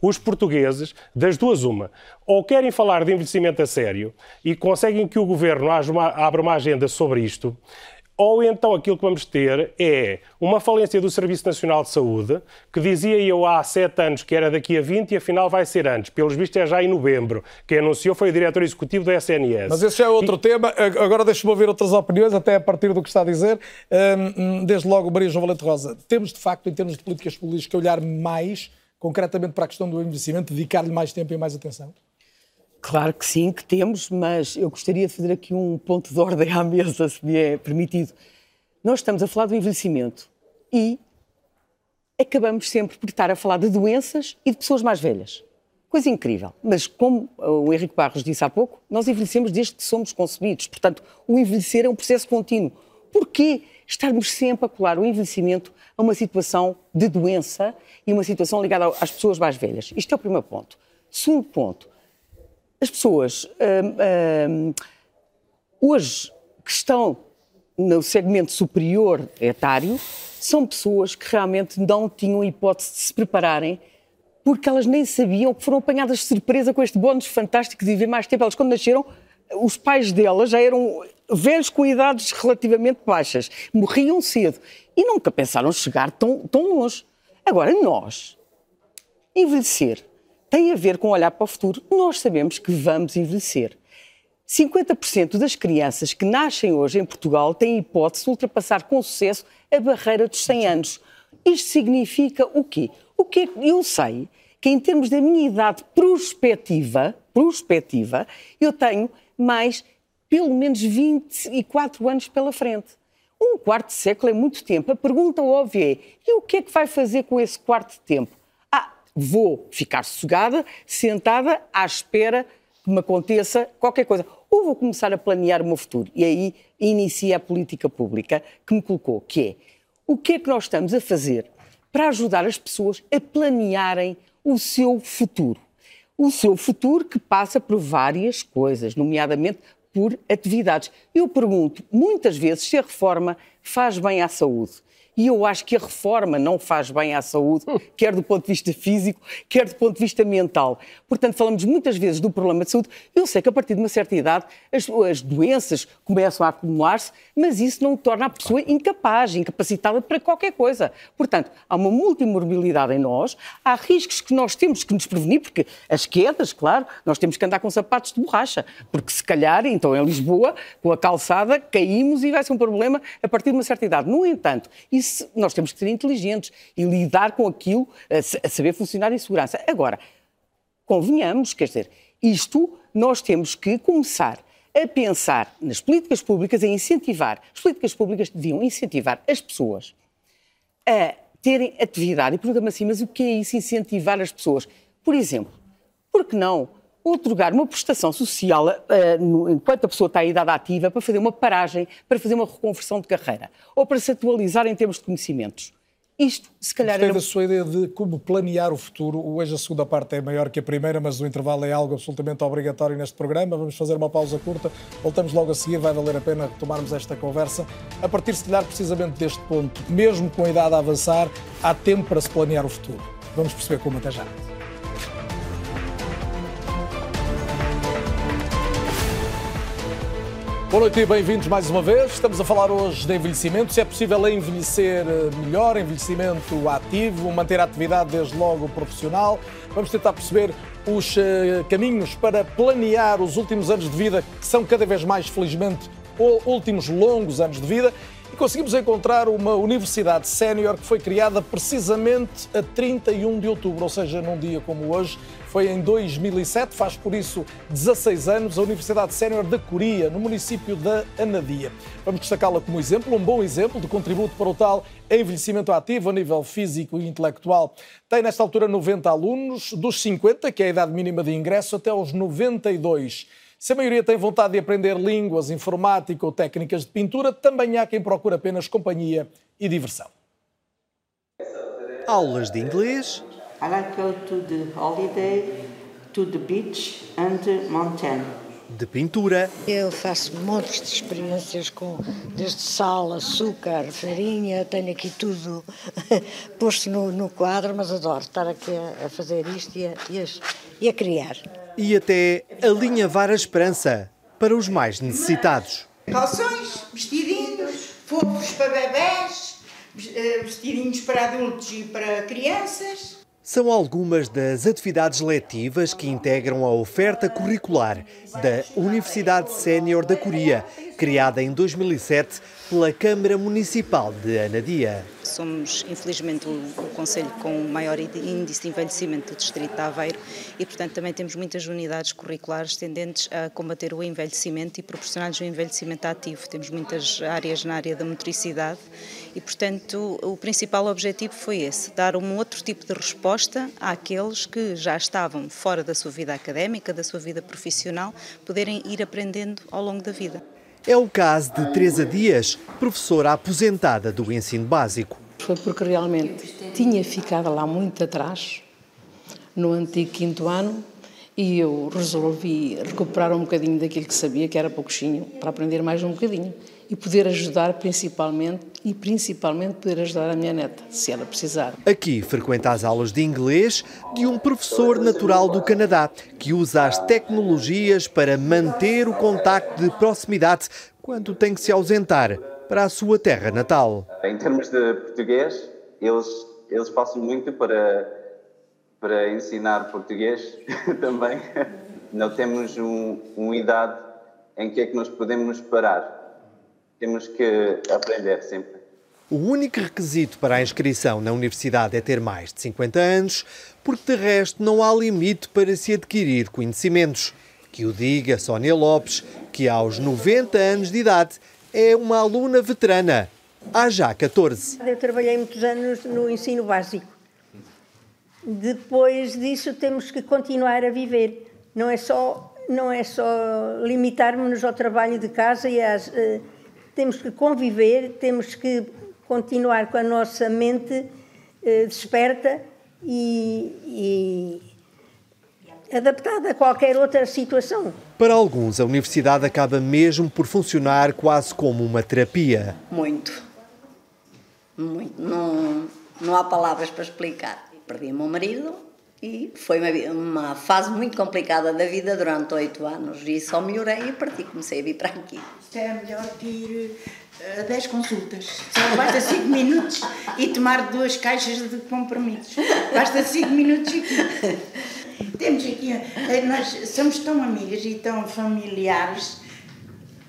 Os portugueses, das duas uma, ou querem falar de envelhecimento a sério e conseguem que o governo abra uma agenda sobre isto, ou então aquilo que vamos ter é uma falência do Serviço Nacional de Saúde, que dizia eu há sete anos que era daqui a 20 e afinal vai ser antes. Pelos vistos é já em novembro. Quem anunciou foi o diretor executivo da SNS. Mas esse já é outro e... tema. Agora deixe-me ouvir outras opiniões, até a partir do que está a dizer. Hum, desde logo, Maria João Valente Rosa, temos de facto, em termos de políticas públicas, que olhar mais concretamente para a questão do envelhecimento, dedicar-lhe mais tempo e mais atenção? Claro que sim, que temos, mas eu gostaria de fazer aqui um ponto de ordem à mesa, se me é permitido. Nós estamos a falar do envelhecimento e acabamos sempre por estar a falar de doenças e de pessoas mais velhas. Coisa incrível. Mas, como o Henrique Barros disse há pouco, nós envelhecemos desde que somos concebidos. Portanto, o envelhecer é um processo contínuo. Porquê estarmos sempre a colar o envelhecimento a uma situação de doença e uma situação ligada às pessoas mais velhas? Isto é o primeiro ponto. Segundo ponto, as pessoas hum, hum, hoje que estão no segmento superior etário são pessoas que realmente não tinham hipótese de se prepararem porque elas nem sabiam que foram apanhadas de surpresa com este bónus fantástico de viver mais tempo. Elas, quando nasceram, os pais delas já eram velhos com idades relativamente baixas, morriam cedo e nunca pensaram chegar tão, tão longe. Agora, nós, envelhecer, tem a ver com olhar para o futuro. Nós sabemos que vamos envelhecer. 50% das crianças que nascem hoje em Portugal têm hipótese de ultrapassar com sucesso a barreira dos 100 anos. Isto significa o quê? O que eu sei que em termos da minha idade prospectiva, prospectiva, eu tenho mais pelo menos 24 anos pela frente. Um quarto de século é muito tempo. A pergunta óbvia é: e o que é que vai fazer com esse quarto de tempo? vou ficar sossegada, sentada, à espera que me aconteça qualquer coisa. ou vou começar a planear o meu futuro. E aí inicia a política pública que me colocou, que é o que é que nós estamos a fazer para ajudar as pessoas a planearem o seu futuro. O seu futuro que passa por várias coisas, nomeadamente por atividades. Eu pergunto muitas vezes se a reforma faz bem à saúde. E eu acho que a reforma não faz bem à saúde, quer do ponto de vista físico, quer do ponto de vista mental. Portanto, falamos muitas vezes do problema de saúde. Eu sei que a partir de uma certa idade as, as doenças começam a acumular-se, mas isso não torna a pessoa incapaz, incapacitada para qualquer coisa. Portanto, há uma multimorbilidade em nós, há riscos que nós temos que nos prevenir, porque as quedas, claro, nós temos que andar com sapatos de borracha, porque se calhar, então em Lisboa, com a calçada, caímos e vai ser um problema a partir de uma certa idade. No entanto, isso nós temos que ser inteligentes e lidar com aquilo, a, saber funcionar em segurança. Agora, convenhamos, quer dizer, isto nós temos que começar a pensar nas políticas públicas, a incentivar. As políticas públicas deviam incentivar as pessoas a terem atividade. E pergunta-me assim, mas o que é isso, incentivar as pessoas? Por exemplo, por que não otorgar uma prestação social uh, no, enquanto a pessoa está em idade ativa para fazer uma paragem, para fazer uma reconversão de carreira ou para se atualizar em termos de conhecimentos. Isto, se calhar. Gostei era... da sua ideia de como planear o futuro. Hoje a segunda parte é maior que a primeira, mas o intervalo é algo absolutamente obrigatório neste programa. Vamos fazer uma pausa curta. Voltamos logo a seguir. Vai valer a pena retomarmos esta conversa. A partir, se calhar, precisamente deste ponto, mesmo com a idade a avançar, há tempo para se planear o futuro. Vamos perceber como até já. Boa noite e bem-vindos mais uma vez. Estamos a falar hoje de envelhecimento. Se é possível envelhecer eh, melhor, envelhecimento ativo, manter a atividade desde logo profissional. Vamos tentar perceber os eh, caminhos para planear os últimos anos de vida, que são cada vez mais, felizmente, últimos longos anos de vida. E conseguimos encontrar uma universidade sénior que foi criada precisamente a 31 de outubro, ou seja, num dia como hoje, foi em 2007, faz por isso 16 anos, a Universidade Sénior da Coria, no município da Anadia. Vamos destacá-la como exemplo, um bom exemplo de contributo para o tal envelhecimento ativo a nível físico e intelectual. Tem nesta altura 90 alunos, dos 50, que é a idade mínima de ingresso, até aos 92. Se a maioria tem vontade de aprender línguas, informática ou técnicas de pintura, também há quem procure apenas companhia e diversão. Aulas de inglês, I like to go to the holiday, to the beach and mountain. De pintura. Eu faço montes de experiências com desde sal, açúcar, farinha, tenho aqui tudo posto no, no quadro, mas adoro estar aqui a, a fazer isto e a, e, a, e a criar. E até alinhavar a esperança para os mais necessitados. Calções, vestidinhos, fofos para bebés, eh, vestidinhos para adultos e para crianças são algumas das atividades letivas que integram a oferta curricular da Universidade Sénior da Coria, criada em 2007 pela Câmara Municipal de Anadia. Somos, infelizmente, o, Conselho com o maior índice de envelhecimento do Distrito de Aveiro e, portanto, também temos muitas unidades curriculares tendentes a combater o envelhecimento e proporcionar-lhes o envelhecimento ativo. Temos muitas áreas na área da motricidade e, portanto, o principal objetivo foi esse, dar um outro tipo de resposta àqueles que já estavam fora da sua vida académica, da sua vida profissional, poderem ir aprendendo ao longo da vida. É o caso de Teresa Dias, professora aposentada do ensino básico. Foi porque realmente tinha ficado lá muito atrás, no antigo quinto ano, e eu resolvi recuperar um bocadinho daquilo que sabia, que era pouquinho, para aprender mais um bocadinho e poder ajudar principalmente e principalmente poder ajudar a minha neta, se ela precisar. Aqui frequenta as aulas de inglês de um professor natural do Canadá que usa as tecnologias para manter o contacto de proximidade quando tem que se ausentar para a sua terra natal. Em termos de português, eles eles passam muito para para ensinar português também. Não temos um, uma idade em que é que nós podemos parar temos que aprender sempre. O único requisito para a inscrição na universidade é ter mais de 50 anos, porque de resto não há limite para se adquirir conhecimentos. Que o diga Sónia Lopes, que aos 90 anos de idade é uma aluna veterana, há já 14. Eu trabalhei muitos anos no ensino básico. Depois disso temos que continuar a viver. Não é só não é só limitarmos-nos ao trabalho de casa e às, uh, temos que conviver, temos que continuar com a nossa mente uh, desperta e, e adaptada a qualquer outra situação. Para alguns, a universidade acaba mesmo por funcionar quase como uma terapia. Muito. Muito. Não, não há palavras para explicar. Perdi o meu marido e foi uma, uma fase muito complicada da vida durante oito anos. E só melhorei e a partir comecei a vir para aqui. Isto é melhor ir a 10 consultas. Só basta 5 minutos e tomar duas caixas de comprimidos. Basta 5 minutos aqui. Temos aqui, eh, nós somos tão amigas e tão familiares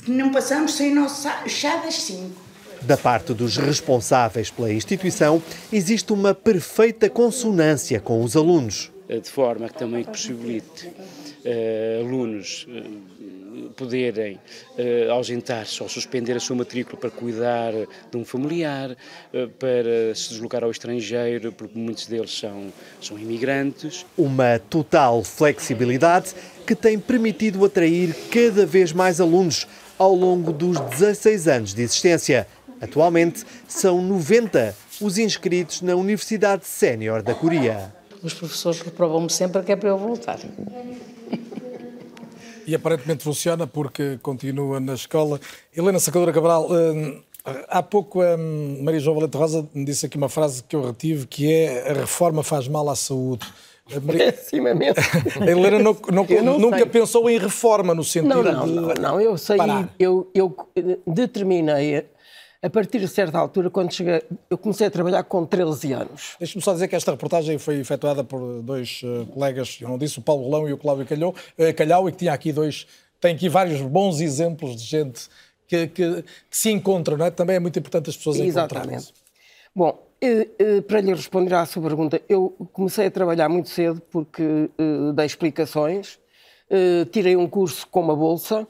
que não passamos sem nosso chá das 5. Da parte dos responsáveis pela instituição, existe uma perfeita consonância com os alunos. De forma que também possibilite uh, alunos uh, poderem uh, ausentar-se ou suspender a sua matrícula para cuidar de um familiar, para se deslocar ao estrangeiro, porque muitos deles são, são imigrantes. Uma total flexibilidade que tem permitido atrair cada vez mais alunos ao longo dos 16 anos de existência. Atualmente, são 90 os inscritos na Universidade Sénior da Coreia. Os professores reprovam-me sempre que é para eu voltar. E aparentemente funciona porque continua na escola. Helena Sacadora Cabral, hum, há pouco a hum, Maria João Valente Rosa me disse aqui uma frase que eu retive, que é a reforma faz mal à saúde. A Maria... Péssima A Helena não, não, nunca sei. pensou em reforma no sentido não, não, de. Não, não, eu sei, eu, eu determinei a partir de certa altura, quando cheguei, eu comecei a trabalhar com 13 anos. Deixe-me só dizer que esta reportagem foi efetuada por dois uh, colegas, eu não disse, o Paulo Rolão e o Cláudio Calhau, uh, Calhau, e que tinha aqui dois, tem aqui vários bons exemplos de gente que, que, que se encontra, não é? Também é muito importante as pessoas encontrarem. Bom, uh, para lhe responder à sua pergunta, eu comecei a trabalhar muito cedo porque dei explicações, tirei um curso com uma bolsa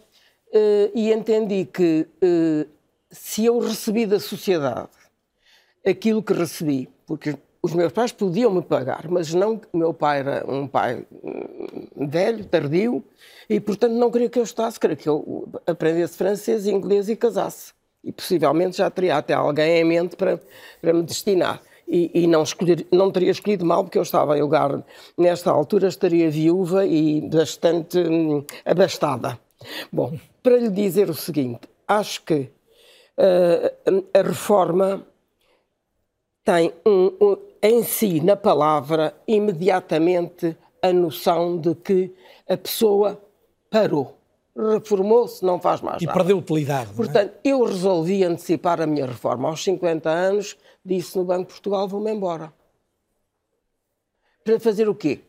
e entendi que se eu recebi da sociedade aquilo que recebi, porque os meus pais podiam me pagar, mas não meu pai era um pai hum, velho, tardio, e portanto não queria que eu estudasse, queria que eu aprendesse francês, inglês e casasse. E possivelmente já teria até alguém em mente para, para me destinar. E, e não, escolher, não teria escolhido mal, porque eu estava em lugar, nesta altura, estaria viúva e bastante hum, abastada. Bom, para lhe dizer o seguinte, acho que a reforma tem um, um, em si, na palavra, imediatamente a noção de que a pessoa parou, reformou-se, não faz mais e nada. E perdeu utilidade. Portanto, é? eu resolvi antecipar a minha reforma. Aos 50 anos, disse no Banco de Portugal, vou-me embora. Para fazer o quê?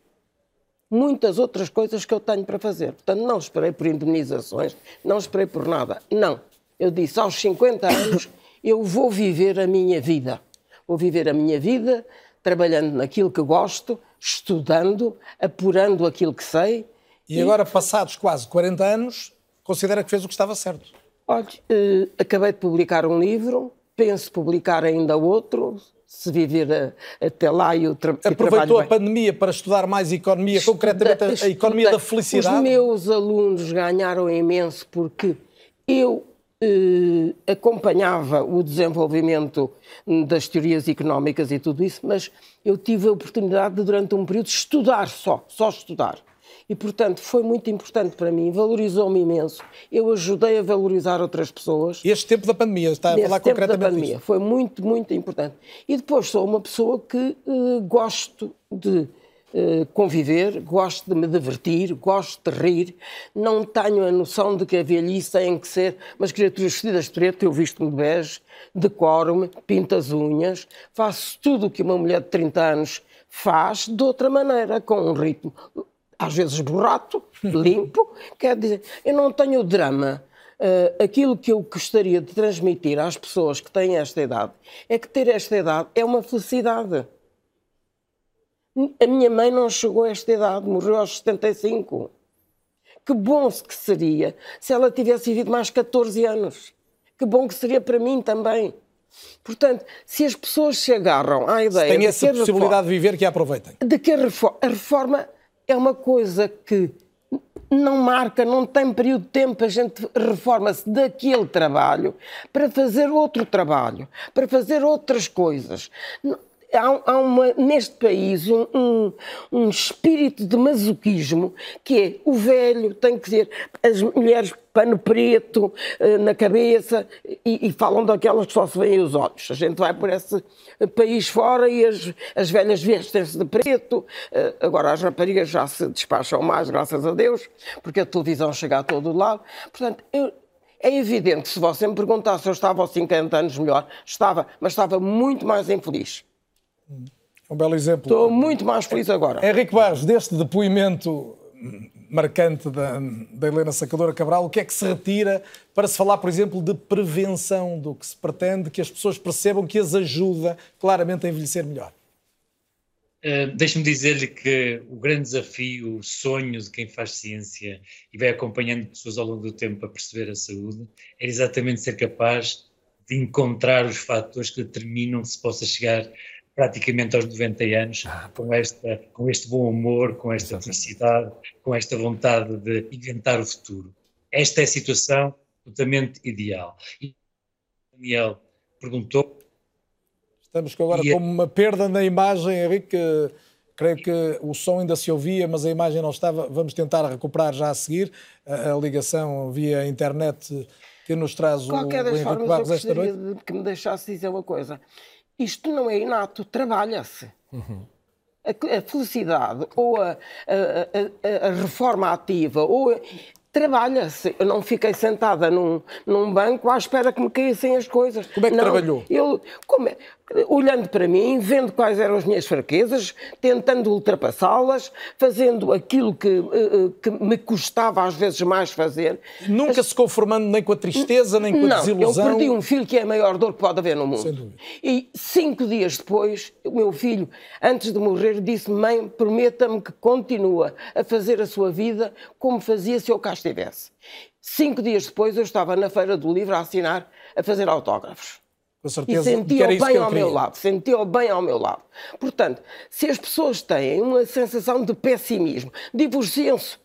Muitas outras coisas que eu tenho para fazer. Portanto, não esperei por indemnizações, não esperei por nada. Não eu disse, aos 50 anos, eu vou viver a minha vida. Vou viver a minha vida trabalhando naquilo que gosto, estudando, apurando aquilo que sei. E, e... agora, passados quase 40 anos, considera que fez o que estava certo? Olha, eh, acabei de publicar um livro, penso publicar ainda outro, se viver a, até lá e o tra Aproveitou a pandemia para estudar mais economia, concretamente a, a economia da felicidade? Os meus alunos ganharam imenso porque eu eh, acompanhava o desenvolvimento das teorias económicas e tudo isso, mas eu tive a oportunidade de, durante um período, estudar só, só estudar. E, portanto, foi muito importante para mim, valorizou-me imenso. Eu ajudei a valorizar outras pessoas. Este tempo da pandemia, está a falar tempo concretamente da pandemia, foi muito, muito importante. E depois sou uma pessoa que uh, gosto de eh, conviver, gosto de me divertir, gosto de rir, não tenho a noção de que a velhice tem que ser umas criaturas vestidas de preto, eu visto-me de bege, decoro-me, pinto as unhas, faço tudo o que uma mulher de 30 anos faz de outra maneira, com um ritmo às vezes borrato, limpo, quer dizer, eu não tenho drama. Uh, aquilo que eu gostaria de transmitir às pessoas que têm esta idade é que ter esta idade é uma felicidade. A minha mãe não chegou a esta idade, morreu aos 75. Que bom que seria se ela tivesse vivido mais 14 anos. Que bom que seria para mim também. Portanto, se as pessoas se agarram à ideia. Se tem essa de possibilidade reforma, de viver, que a aproveitem. De que a reforma, a reforma é uma coisa que não marca, não tem período de tempo, a gente reforma-se daquele trabalho para fazer outro trabalho, para fazer outras coisas. Há, há uma, neste país um, um, um, espírito de masoquismo que é o velho tem que ser as mulheres pano preto uh, na cabeça e, e, falam daquelas que só se veem os olhos. A gente vai por esse país fora e as, as velhas vestem-se de preto. Uh, agora as raparigas já se despacham mais, graças a Deus, porque a televisão chega a todo lado. Portanto, eu, é evidente se você me perguntar se eu estava aos 50 anos melhor, estava, mas estava muito mais infeliz. Um belo exemplo. Estou muito mais feliz agora. Henrique Barros, deste depoimento marcante da, da, Helena Sacadora Cabral, o que é que se retira para se falar, por exemplo, de prevenção, do que se pretende que as pessoas percebam que as ajuda claramente a envelhecer melhor? Uh, Deixe-me dizer-lhe que o grande desafio, o sonho de quem faz ciência e vai acompanhando pessoas ao longo do tempo para perceber a saúde, é exatamente ser capaz de encontrar os fatores que determinam que se possa chegar praticamente aos 90 anos, ah, com, esta, com este bom humor, com esta felicidade, com esta vontade de inventar o futuro. Esta é a situação totalmente ideal. E Daniel perguntou. Estamos agora com uma perda na imagem, Henrique. Creio que o som ainda se ouvia, mas a imagem não estava. Vamos tentar recuperar já a seguir a, a ligação via internet que nos traz Qualquer o, o Henrique Barros esta noite. De que me deixasse dizer uma coisa. Isto não é inato, trabalha-se. Uhum. A, a, felicidade ou a, a, a, reforma ativa ou trabalha-se. Eu não fiquei sentada num, num banco à espera que me caíssem as coisas. Como é que não, trabalhou? Eu, como é, olhando para mim, vendo quais eram as minhas fraquezas, tentando ultrapassá-las, fazendo aquilo que, uh, que, me custava às vezes mais fazer. Nunca As... se conformando nem com a tristeza, nem com a não, desilusão? eu perdi um filho que é a maior dor que pode haver no mundo. Sem dúvida. E cinco dias depois, o meu filho, antes de morrer, disse mãe, prometa-me que continua a fazer a sua vida como fazia se eu cá estivesse. Cinco dias depois, eu estava na Feira do Livro a assinar, a fazer autógrafos. Com certeza e sentia-o bem ao meu lado, sentia-o bem ao meu lado. Portanto, se as pessoas têm uma sensação de pessimismo, divorciam-se,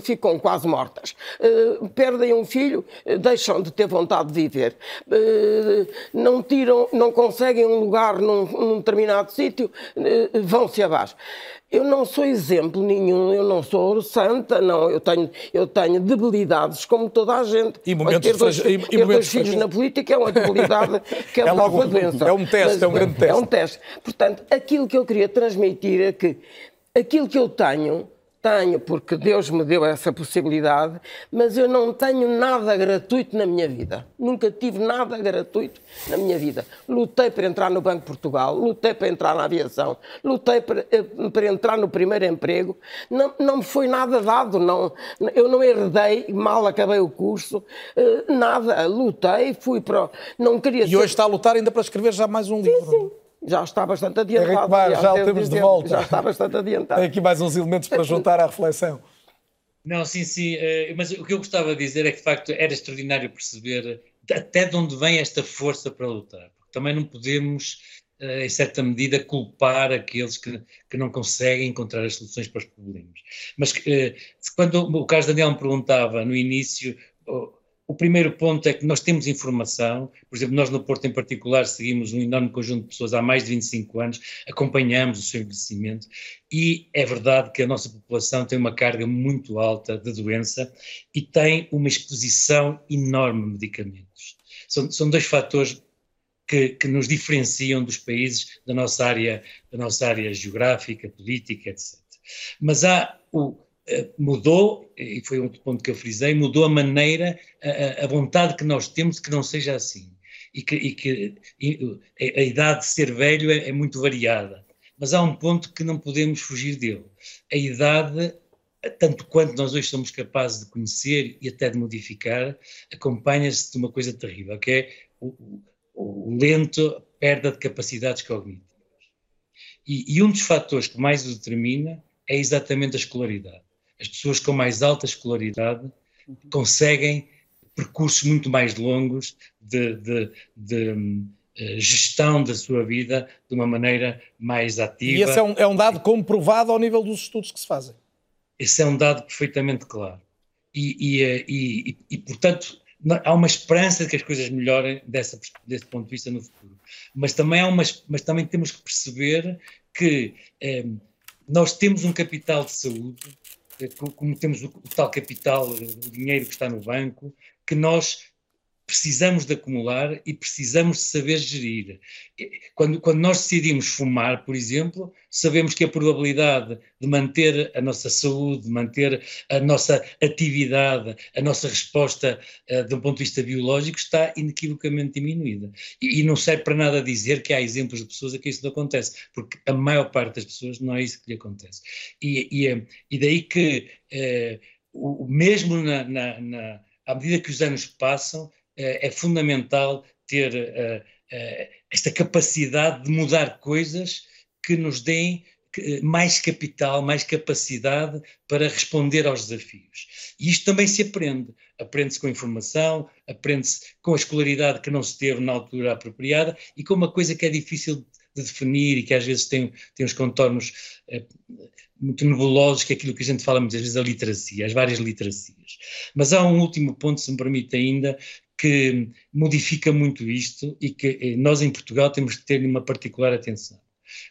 ficam quase mortas. Uh, perdem um filho, uh, deixam de ter vontade de viver. Uh, não tiram, não conseguem um lugar num, num determinado sítio, vão-se abaixo. Eu não sou exemplo nenhum, eu não sou santa, não. Eu tenho, eu tenho debilidades como toda a gente. E momentos ter dois, e, ter dois filhos na política é uma debilidade que é, é logo uma doença. É um teste, Mas, é um grande teste. É um teste. Portanto, aquilo que eu queria transmitir é que aquilo que eu tenho tenho, porque Deus me deu essa possibilidade, mas eu não tenho nada gratuito na minha vida. Nunca tive nada gratuito na minha vida. Lutei para entrar no Banco de Portugal, lutei para entrar na aviação, lutei para, eh, para entrar no primeiro emprego. Não, não me foi nada dado, não, eu não herdei, mal acabei o curso, eh, nada. Lutei, fui para. Não queria e ser... hoje está a lutar ainda para escrever já mais um livro. Sim, sim já está bastante adiantado. Henrique Bar, já o temos de volta. Já está bastante adiantado. Tem aqui mais uns elementos para juntar à reflexão. Não, sim, sim, eh, mas o que eu gostava de dizer é que de facto era extraordinário perceber até de onde vem esta força para lutar. Porque também não podemos, eh, em certa medida, culpar aqueles que, que não conseguem encontrar as soluções para os problemas. Mas eh, quando o Carlos Daniel me perguntava no início o primeiro ponto é que nós temos informação, por exemplo, nós no Porto em particular seguimos um enorme conjunto de pessoas há mais de 25 anos, acompanhamos o seu envelhecimento e é verdade que a nossa população tem uma carga muito alta de doença e tem uma exposição enorme a medicamentos. São, são dois fatores que, que, nos diferenciam dos países da nossa área, da nossa área geográfica, política, etc. Mas há o, mudou, e foi outro ponto que eu frisei, mudou a maneira, a, a vontade que nós temos que não seja assim. E que, e que e, a, a, idade de ser velho é, é, muito variada. Mas há um ponto que não podemos fugir dele. A idade, tanto quanto nós hoje somos capazes de conhecer e até de modificar, acompanha-se de uma coisa terrível, que é o, o, o lento perda de capacidades cognitivas. E, e um dos fatores que mais o determina é exatamente a escolaridade as pessoas com mais alta escolaridade conseguem percursos muito mais longos de, de, de uh, gestão da sua vida de uma maneira mais ativa. E esse é um, é um dado comprovado ao nível dos estudos que se fazem. Esse é um dado perfeitamente claro. E, e, eh, e, e, portanto, há uma esperança de que as coisas melhorem dessa, desse ponto de vista no futuro. Mas também, há uma, mas também temos que perceber que eh, nós temos um capital de saúde, eh, como temos o, o tal capital, o dinheiro que está no banco, que nós precisamos de acumular e precisamos de saber gerir. Quando, quando nós decidimos fumar, por exemplo, sabemos que a probabilidade de manter a nossa saúde, de manter a nossa atividade, a nossa resposta uh, de um ponto de vista biológico está inequivocamente diminuída. E, e, não serve para nada dizer que há exemplos de pessoas a que isso não acontece, porque a maior parte das pessoas não é isso que lhe acontece. E, e, eh, e daí que, uh, o, mesmo na, na, na, à medida que os anos passam, é fundamental ter eh, eh, esta capacidade de mudar coisas que nos deem mais capital, mais capacidade para responder aos desafios. E isto também se aprende. Aprende-se com informação, aprende-se com a escolaridade que não se teve na altura apropriada e com uma coisa que é difícil de definir e que às vezes tem, tem uns contornos eh, muito nebulosos, que é aquilo que a gente fala muitas vezes, a literacia, as várias literacias. Mas há um último ponto, se me permite ainda, que modifica muito isto e que eh, nós em Portugal temos que ter uma particular atenção.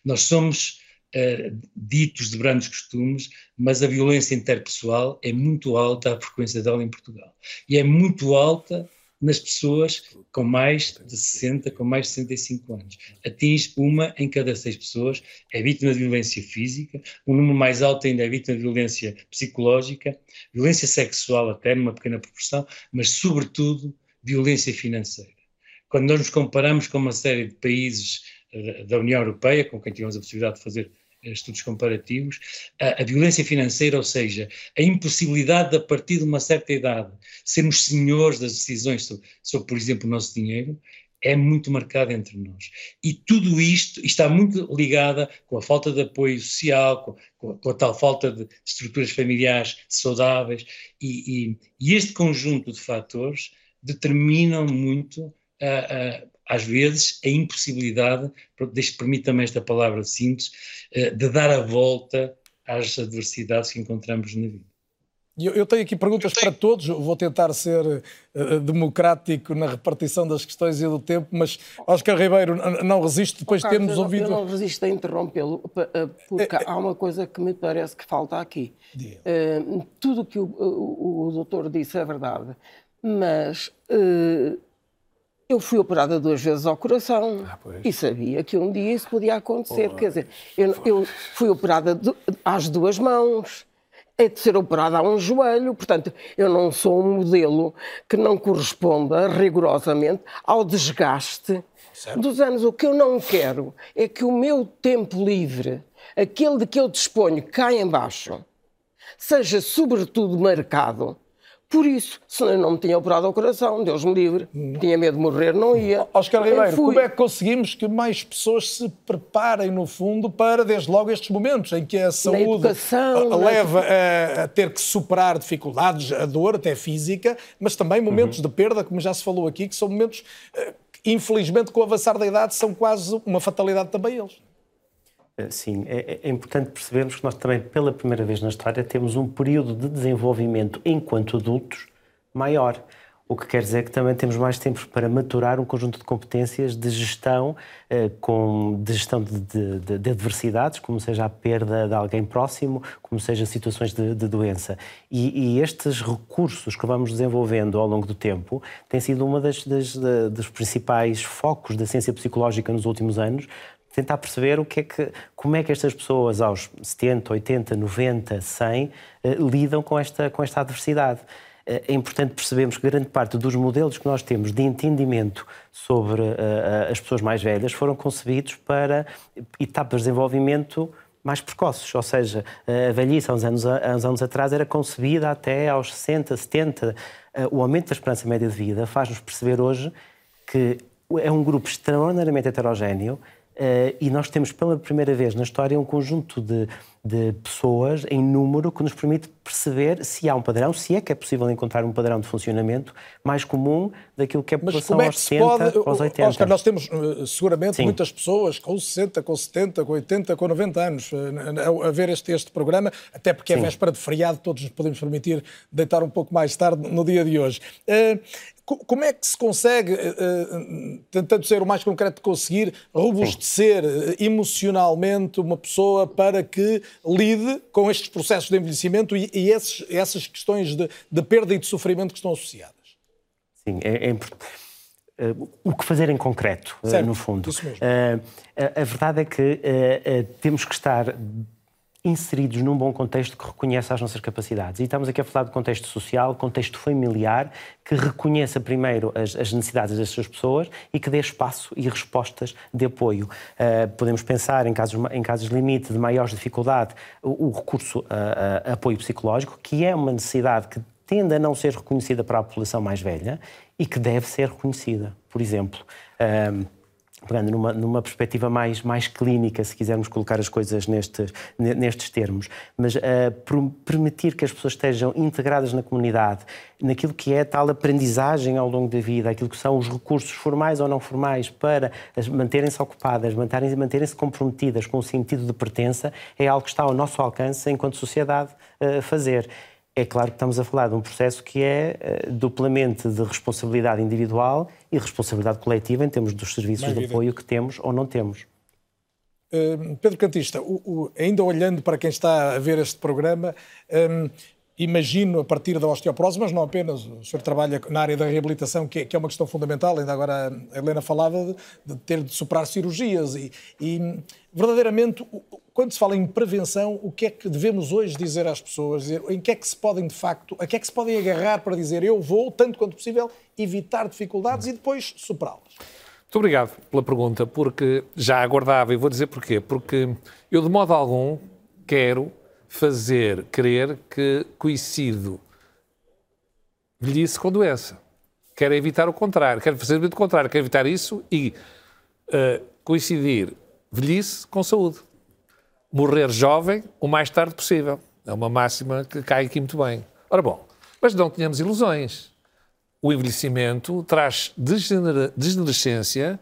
Nós somos uh, ditos de brandos costumes, mas a violência interpessoal é muito alta, a frequência dela em Portugal. E é muito alta nas pessoas com mais de 60, com mais de 65 anos. Atinge uma em cada seis pessoas, é vítima de violência física, um número mais alto ainda é vítima de violência psicológica, violência sexual até numa pequena proporção, mas sobretudo violência financeira. Quando nós nos comparamos com uma série de países uh, da União Europeia, com quem tivemos a possibilidade de fazer uh, estudos comparativos, a, a, violência financeira, ou seja, a impossibilidade de, a partir de uma certa idade, sermos senhores das decisões sobre, sobre por exemplo, o nosso dinheiro, é muito marcada entre nós. E tudo isto está muito ligada com a falta de apoio social, com, com, com a tal falta de estruturas familiares saudáveis, e, e, e este conjunto de fatores determinam muito, uh, uh, às vezes, a impossibilidade, permita-me esta palavra de síntese, uh, de dar a volta às adversidades que encontramos na vida. Eu, eu tenho aqui perguntas para todos, vou tentar ser uh, democrático na repartição das questões e do tempo, mas Oscar Ribeiro não resiste depois de termos ouvido. Eu não resisto a interrompê-lo, porque é, há uma coisa que me parece que falta aqui. Uh, tudo o que o, o, o doutor disse é verdade, mas uh, eu fui operada duas vezes ao coração ah, e sabia que um dia isso podia acontecer. Quer dizer, eu, eu fui operada do, às duas mãos, é de ser operada a um joelho, portanto, eu não sou um modelo que não corresponda rigorosamente ao desgaste certo. dos anos. O que eu não quero é que o meu tempo livre, aquele de que eu disponho cá embaixo, seja sobretudo marcado por isso, senão eu não me tinha operado ao coração, Deus me livre, tinha medo de morrer, não ia. Oscar Ribeiro, como é que conseguimos que mais pessoas se preparem, no fundo, para, desde logo, estes momentos em que a saúde leva a, a, ter que superar dificuldades, a dor até física, mas também momentos uhum. de perda, como já se falou aqui, que são momentos, eh, infelizmente, com o avançar da idade, são quase uma fatalidade também eles. Sim, é, é, importante percebermos que nós também, pela primeira vez na história, temos um período de desenvolvimento enquanto adultos maior. O que quer dizer que também temos mais tempo para maturar um conjunto de competências de gestão, eh, com, de gestão de, de, de, adversidades, como seja a perda de alguém próximo, como seja situações de, de doença. E, e, estes recursos que vamos desenvolvendo ao longo do tempo têm sido uma das, das, dos principais focos da ciência psicológica nos últimos anos, tentar perceber o que é que, como é que estas pessoas aos 70, 80, 90, 100 lidam com esta, com esta adversidade. Eh, é importante percebermos que grande parte dos modelos que nós temos de entendimento sobre uh, as pessoas mais velhas foram concebidos para etapas de desenvolvimento mais precoces, ou seja, a velhice há uns anos, há uns anos atrás era concebida até aos 60, 70. O aumento da esperança média de vida faz-nos perceber hoje que é um grupo extraordinariamente heterogéneo Uh, e nós temos pela primeira vez na história um conjunto de, de, pessoas em número que nos permite perceber se há um padrão, se é que é possível encontrar um padrão de funcionamento mais comum daquilo que é a população Mas como é aos que 70, pode, aos 80. Oscar, nós temos uh, seguramente Sim. muitas pessoas com 60, com 70, com 80, com 90 anos uh, a ver este, este programa, até porque é Sim. véspera de feriado, todos nos podemos permitir deitar um pouco mais tarde no dia de hoje. Uh, como é que se consegue, tentando ser o mais concreto conseguir, robustecer Sim. emocionalmente uma pessoa para que lide com estes processos de envelhecimento e, e esses, essas questões de, de, perda e de sofrimento que estão associadas? Sim, é, é uh, o que fazer em concreto, certo, no fundo. Isso mesmo. A, a, verdade é que temos que estar inseridos num bom contexto que reconheça as nossas capacidades. E estamos aqui a falar de contexto social, contexto familiar, que reconheça primeiro as, as necessidades das suas pessoas e que dê espaço e respostas de apoio. Uh, podemos pensar, em casos, em casos limite de maior dificuldade, o, o recurso a, a, a apoio psicológico, que é uma necessidade que tende a não ser reconhecida para a população mais velha e que deve ser reconhecida. Por exemplo, uh, pegando numa, numa perspectiva mais, mais clínica, se quisermos colocar as coisas nestes, nestes termos, mas uh, permitir que as pessoas estejam integradas na comunidade, naquilo que é tal aprendizagem ao longo da vida, aquilo que são os recursos formais ou não formais para manterem-se ocupadas, manterem-se manterem comprometidas com o sentido de pertença, é algo que está ao nosso alcance enquanto sociedade uh, fazer. É claro que estamos a falar de um processo que é uh, duplamente de responsabilidade individual e responsabilidade coletiva em termos dos serviços de apoio que temos ou não temos. Uh, Pedro Cantista, o, o, ainda olhando para quem está a ver este programa, um, imagino a partir da osteoporose, mas não apenas, o senhor trabalha na área da reabilitação, que é, que é uma questão fundamental, ainda agora a Helena falava de, de ter de superar cirurgias e, e, verdadeiramente, quando se fala em prevenção, o que é que devemos hoje dizer às pessoas? Dizer, em que é que se podem, de facto, a que é que se podem agarrar para dizer eu vou, tanto quanto possível, evitar dificuldades e depois superá-las? Muito obrigado pela pergunta, porque já aguardava, e vou dizer porquê. Porque eu, de modo algum, quero fazer crer que coincido velhice com doença. Quero evitar o contrário, quero fazer o contrário, quero evitar isso e uh, coincidir velhice com saúde. Morrer jovem o mais tarde possível. É uma máxima que cai aqui muito bem. Ora bom, mas não tenhamos ilusões. O envelhecimento traz degenerescência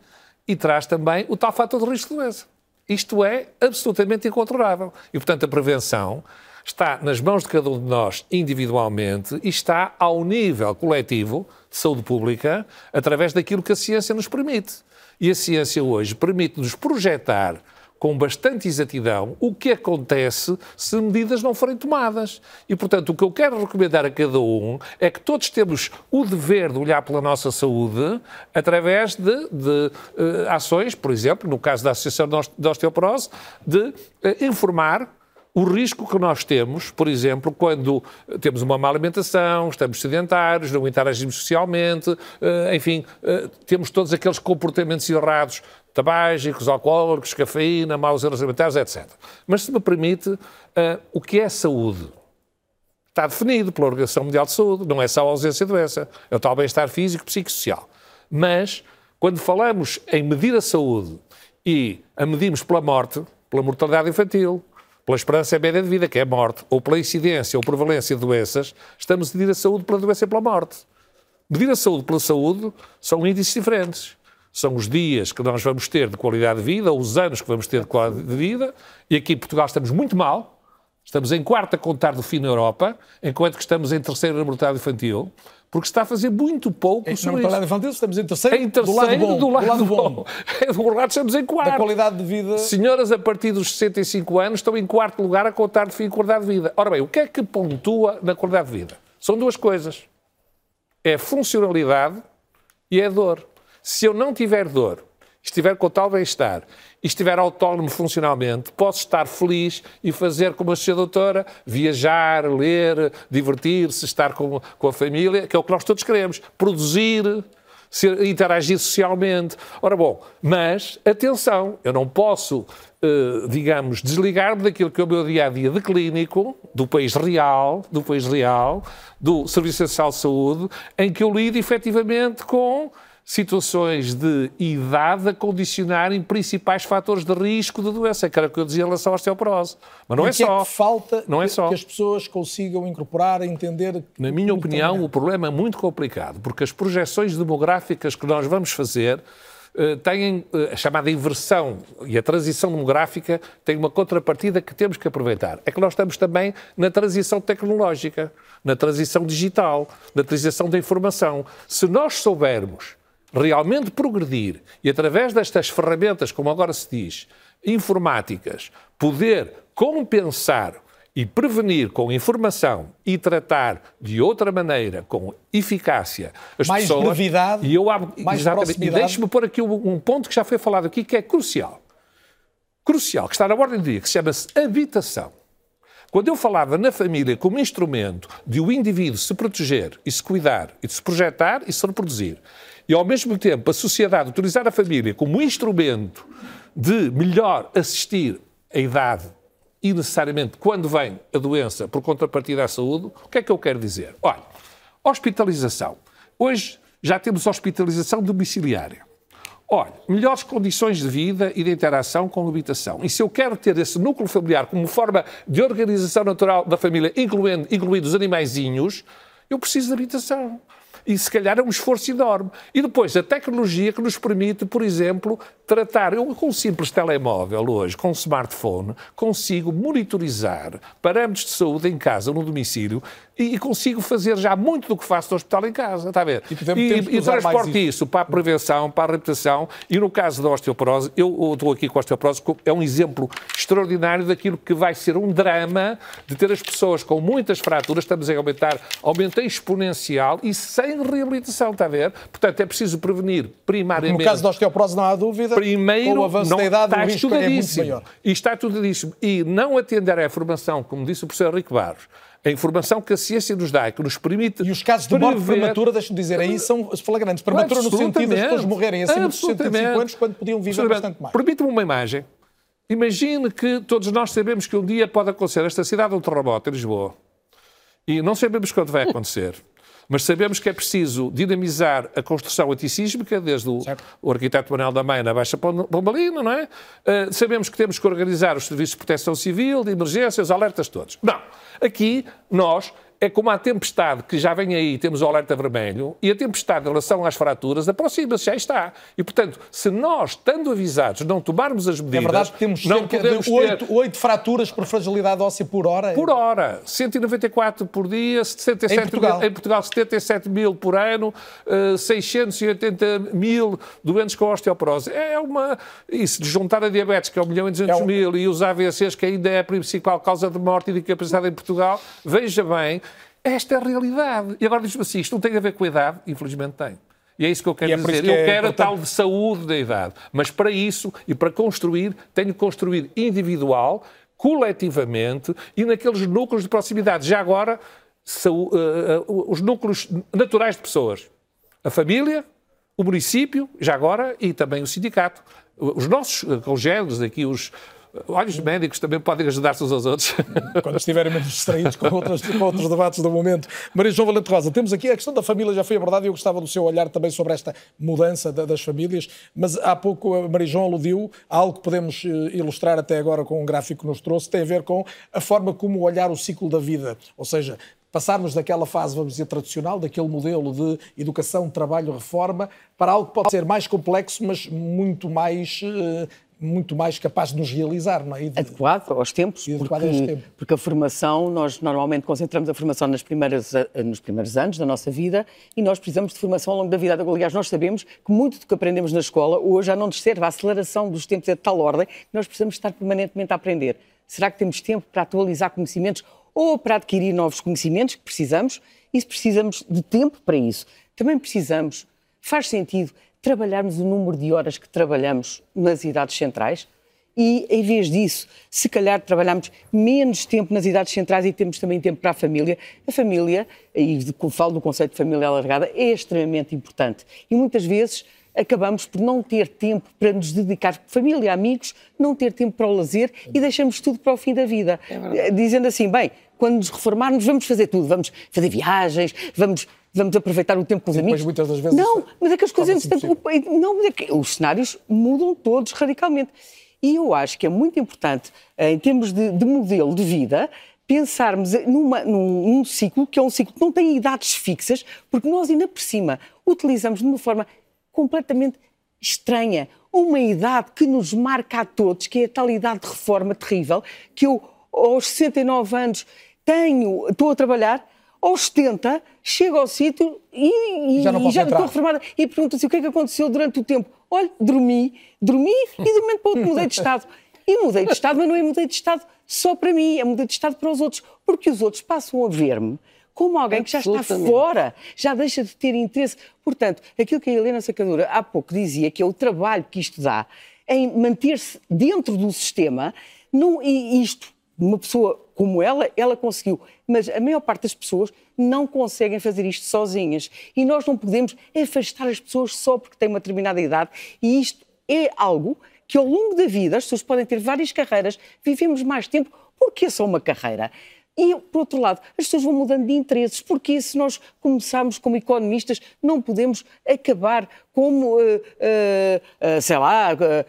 e traz também o tal fator de risco de doença. Isto é absolutamente incontrolável. E, portanto, a prevenção está nas mãos de cada um de nós individualmente e está ao nível coletivo de saúde pública através daquilo que a ciência nos permite. E a ciência hoje permite-nos projetar com bastante exatidão o que acontece se medidas não forem tomadas. E, portanto, o que eu quero recomendar a cada um é que todos temos o dever de olhar pela nossa saúde através de, de uh, ações, por exemplo, no caso da Associação de Osteoporose, de uh, informar o risco que nós temos, por exemplo, quando temos uma má alimentação, estamos sedentários, não interagimos socialmente, enfim, temos todos aqueles comportamentos errados tabágicos, alcoólicos, cafeína, maus erros alimentares, etc. Mas, se me permite, uh, o que é saúde? Está definido pela Organização Mundial de Saúde, não é só a ausência de doença, é o tal bem-estar físico, psicossocial. Mas, quando falamos em medir a saúde e a medimos pela morte, pela mortalidade infantil, pela esperança média de vida, que é a morte, ou pela incidência ou prevalência de doenças, estamos a medir a saúde pela doença e pela morte. Medir a saúde pela saúde são índices diferentes são os dias que nós vamos ter de qualidade de vida, ou os anos que vamos ter de qualidade de vida, e aqui em Portugal estamos muito mal, estamos em quarto a contar do fim na Europa, enquanto que estamos em terceiro na mortalidade infantil, porque se está a fazer muito pouco em, sobre Na mortalidade infantil estamos em terceiro, em terceiro do lado bom. Do lado, do lado bom. bom. do lado estamos em quarto. Da qualidade de vida... Senhoras a partir dos 65 anos estão em quarto lugar a contar de fim e qualidade de vida. Ora bem, o que é que pontua na qualidade de vida? São duas coisas. É funcionalidade e é dor. Se eu não tiver dor, estiver com tal bem-estar e estiver autónomo funcionalmente, posso estar feliz e fazer como a sua doutora, viajar, ler, divertir-se, estar com, com a família, que é o que nós todos queremos, produzir, ser, interagir socialmente. Ora bom, mas atenção, eu não posso, eh, digamos, desligar-me daquilo que é o meu dia-a-dia de clínico, do país real, do país real, do Serviço Nacional de Saúde, em que eu lido efetivamente com situações de idade a condicionarem principais fatores de risco de doença, que era o que eu dizia em relação à osteoporose. Mas não E é o que só. É que falta não é que, só. que as pessoas consigam incorporar, entender. Na minha opinião, o problema é muito complicado, porque as projeções demográficas que nós vamos fazer eh, têm eh, a chamada inversão e a transição demográfica tem uma contrapartida que temos que aproveitar. É que nós estamos também na transição tecnológica, na transição digital, na transição da informação. Se nós soubermos realmente progredir e através destas ferramentas, como agora se diz, informáticas, poder compensar e prevenir com informação e tratar de outra maneira, com eficácia, as Mais pessoas. brevidade, e eu abro, mais exatamente, e proximidade. deixe-me pôr aqui um, um ponto que já foi falado aqui, que é crucial. Crucial, que está na ordem do dia, que se chama-se habitação. Quando eu falava na família como instrumento de o indivíduo se proteger e se cuidar e de se projetar e se reproduzir, e ao mesmo tempo a sociedade utilizar a família como instrumento de melhor assistir a idade e necessariamente quando vem a doença por contrapartida à saúde, o que é que eu quero dizer? Olha, hospitalização. Hoje já temos hospitalização domiciliária. Olha, melhores condições de vida e de interação com a habitação. E se eu quero ter esse núcleo familiar como forma de organização natural da família, incluindo, incluindo os animaizinhos, eu preciso de habitação. E se calhar é um esforço enorme. E depois a tecnologia que nos permite, por exemplo, tratar. Eu com um simples telemóvel hoje, com um smartphone, consigo monitorizar parâmetros de saúde em casa, no domicílio, e, consigo fazer já muito do que faço no hospital em casa. Está a ver? E e, e transporte isso. isso para a prevenção, para a reputação e no caso da osteoporose, eu estou aqui com a osteoporose, é um exemplo extraordinário daquilo que vai ser um drama de ter as pessoas com muitas fraturas, estamos a aumentar, aumento exponencial e sem reabilitação, está a ver? Portanto, é preciso prevenir No primariamente. caso da osteoporose não há dúvida. Primeiro, com o avanço não, da idade, está o risco é muito maior. E está estudadíssimo. E não atender à informação, como disse o professor Henrique Barros, a informação que a ciência nos dá, que nos permite. E os casos de morte prematura, deixa-me dizer, aí são flagrantes. Prematura no sentido das pessoas morrerem acima dos 65 anos quando podiam viver bastante mais. Permite-me uma imagem. Imagine que todos nós sabemos que um dia pode acontecer esta cidade um terremoto em Lisboa. E não sabemos quando vai acontecer. Mas sabemos que é preciso dinamizar a construção antissísmica, desde o, o arquiteto Manuel da Maia na Baixa Pom- Pombalina, não é? Uh, sabemos que temos que organizar os serviços de proteção civil, de emergência, os alertas todos. Não. Aqui, nós, é como a tempestade que já vem aí, temos o alerta vermelho, e a tempestade em relação às fraturas aproxima-se, já está. E, portanto, se nós, estando avisados, não tomarmos as medidas... É verdade que temos não podemos de ter- 8, 8 fraturas por fragilidade óssea por hora. por hora, 194 por dia, 67 Em Portugal. Mil, em Portugal 77 mil por ano, eh, 680 mil doentes com osteoporose. É uma. E se juntar a diabetes, que é 1 milhão e 200 mil, e os AVCs, que ainda é a principal causa de morte e de incapacidade em Portugal, veja bem, esta é a realidade. E agora diz-me assim: isto não tem a ver com a idade? Infelizmente tem. E é isso que eu quero é dizer. que eu é quero a importante- tal de saúde da idade. Mas para isso e para construir, tenho que construir individual, coletivamente e naqueles núcleos de proximidade. Já agora, saú- eh, eh, os núcleos naturais de pessoas. A família, o município, já agora, e também o sindicato. Os nossos eh, congêneres aqui, os. Olha, os médicos também podem ajudar-se uns aos outros. Quando estiverem menos distraídos com outros, com outros debates do momento. Maria João Valente Rosa, temos aqui a questão da família, já foi abordada e eu gostava do seu olhar também sobre esta mudança da- das famílias, mas há pouco a Maria João aludiu a algo que podemos eh, ilustrar até agora com um gráfico que nos trouxe, tem a ver com a forma como olhar o ciclo da vida, ou seja, passarmos daquela fase, vamos dizer, tradicional, daquele modelo de educação, trabalho, reforma, para algo que pode ser mais complexo, mas muito mais, eh, muito mais capaz de nos realizar, não é? De- adequado aos tempos, adequado porque, tempos. porque a formação, nós normalmente concentramos a formação nas primeiras, eh, nos primeiros anos da nossa vida e nós precisamos de formação ao longo da vida. Aliás, nós sabemos que muito do que aprendemos na escola hoje já não nos serve. A aceleração dos tempos é de tal ordem que nós precisamos estar permanentemente a aprender. Será que temos tempo para atualizar conhecimentos ou para adquirir novos conhecimentos que precisamos? E se precisamos de tempo para isso, também precisamos, faz sentido, trabalharmos o número de horas que trabalhamos nas idades centrais? E, em vez disso, se calhar trabalhamos menos tempo nas idades centrais e temos também tempo para a família. A família, e falo do conceito de família alargada, é extremamente importante. E muitas vezes acabamos por não ter tempo para nos dedicar, família, amigos, não ter tempo para o lazer e deixamos tudo para o fim da vida. Eh, Dizendo assim, bem, quando nos reformarmos, vamos fazer tudo. Vamos fazer viagens, vamos. Vamos aproveitar o tempo com os Sim, amigos. Muitas das vezes, não, mas é que as coisas, torna-se entretanto, o- não, é que os cenários mudam todos radicalmente. E eu acho que é muito importante, eh, em termos de, de modelo de vida, pensarmos numa- num, num ciclo que é um ciclo que não tem idades fixas, porque nós ainda por cima utilizamos de uma forma completamente estranha uma idade que nos marca a todos, que é a tal idade de reforma terrível, que eu aos 69 anos tenho, estou a trabalhar, aos 70 chego ao sítio e, e- Já não e já estou reformada e pergunto-se o que é que aconteceu durante o tempo. Olha, dormi, dormi e de um momento para outro mudei de estado. E mudei de estado, mas não é mudei de estado só para mim, é mudei de estado para os outros, porque os outros passam a ver-me como alguém que já está fora, já deixa de ter interesse. Portanto, aquilo que a Helena Sacadura há pouco dizia, que é o trabalho que isto dá em manter-se dentro do sistema, não, e isto, uma pessoa como ela, ela conseguiu. Mas a maior parte das pessoas não conseguem fazer isto sozinhas. E nós não podemos afastar as pessoas só porque têm uma determinada idade. E isto é algo que ao longo da vida as pessoas podem ter várias carreiras, vivemos mais tempo, porque é só uma carreira. E, por outro lado, as pessoas vão mudando de interesses, porque se nós começarmos como economistas, não podemos acabar como, eh, eh, sei lá, eh,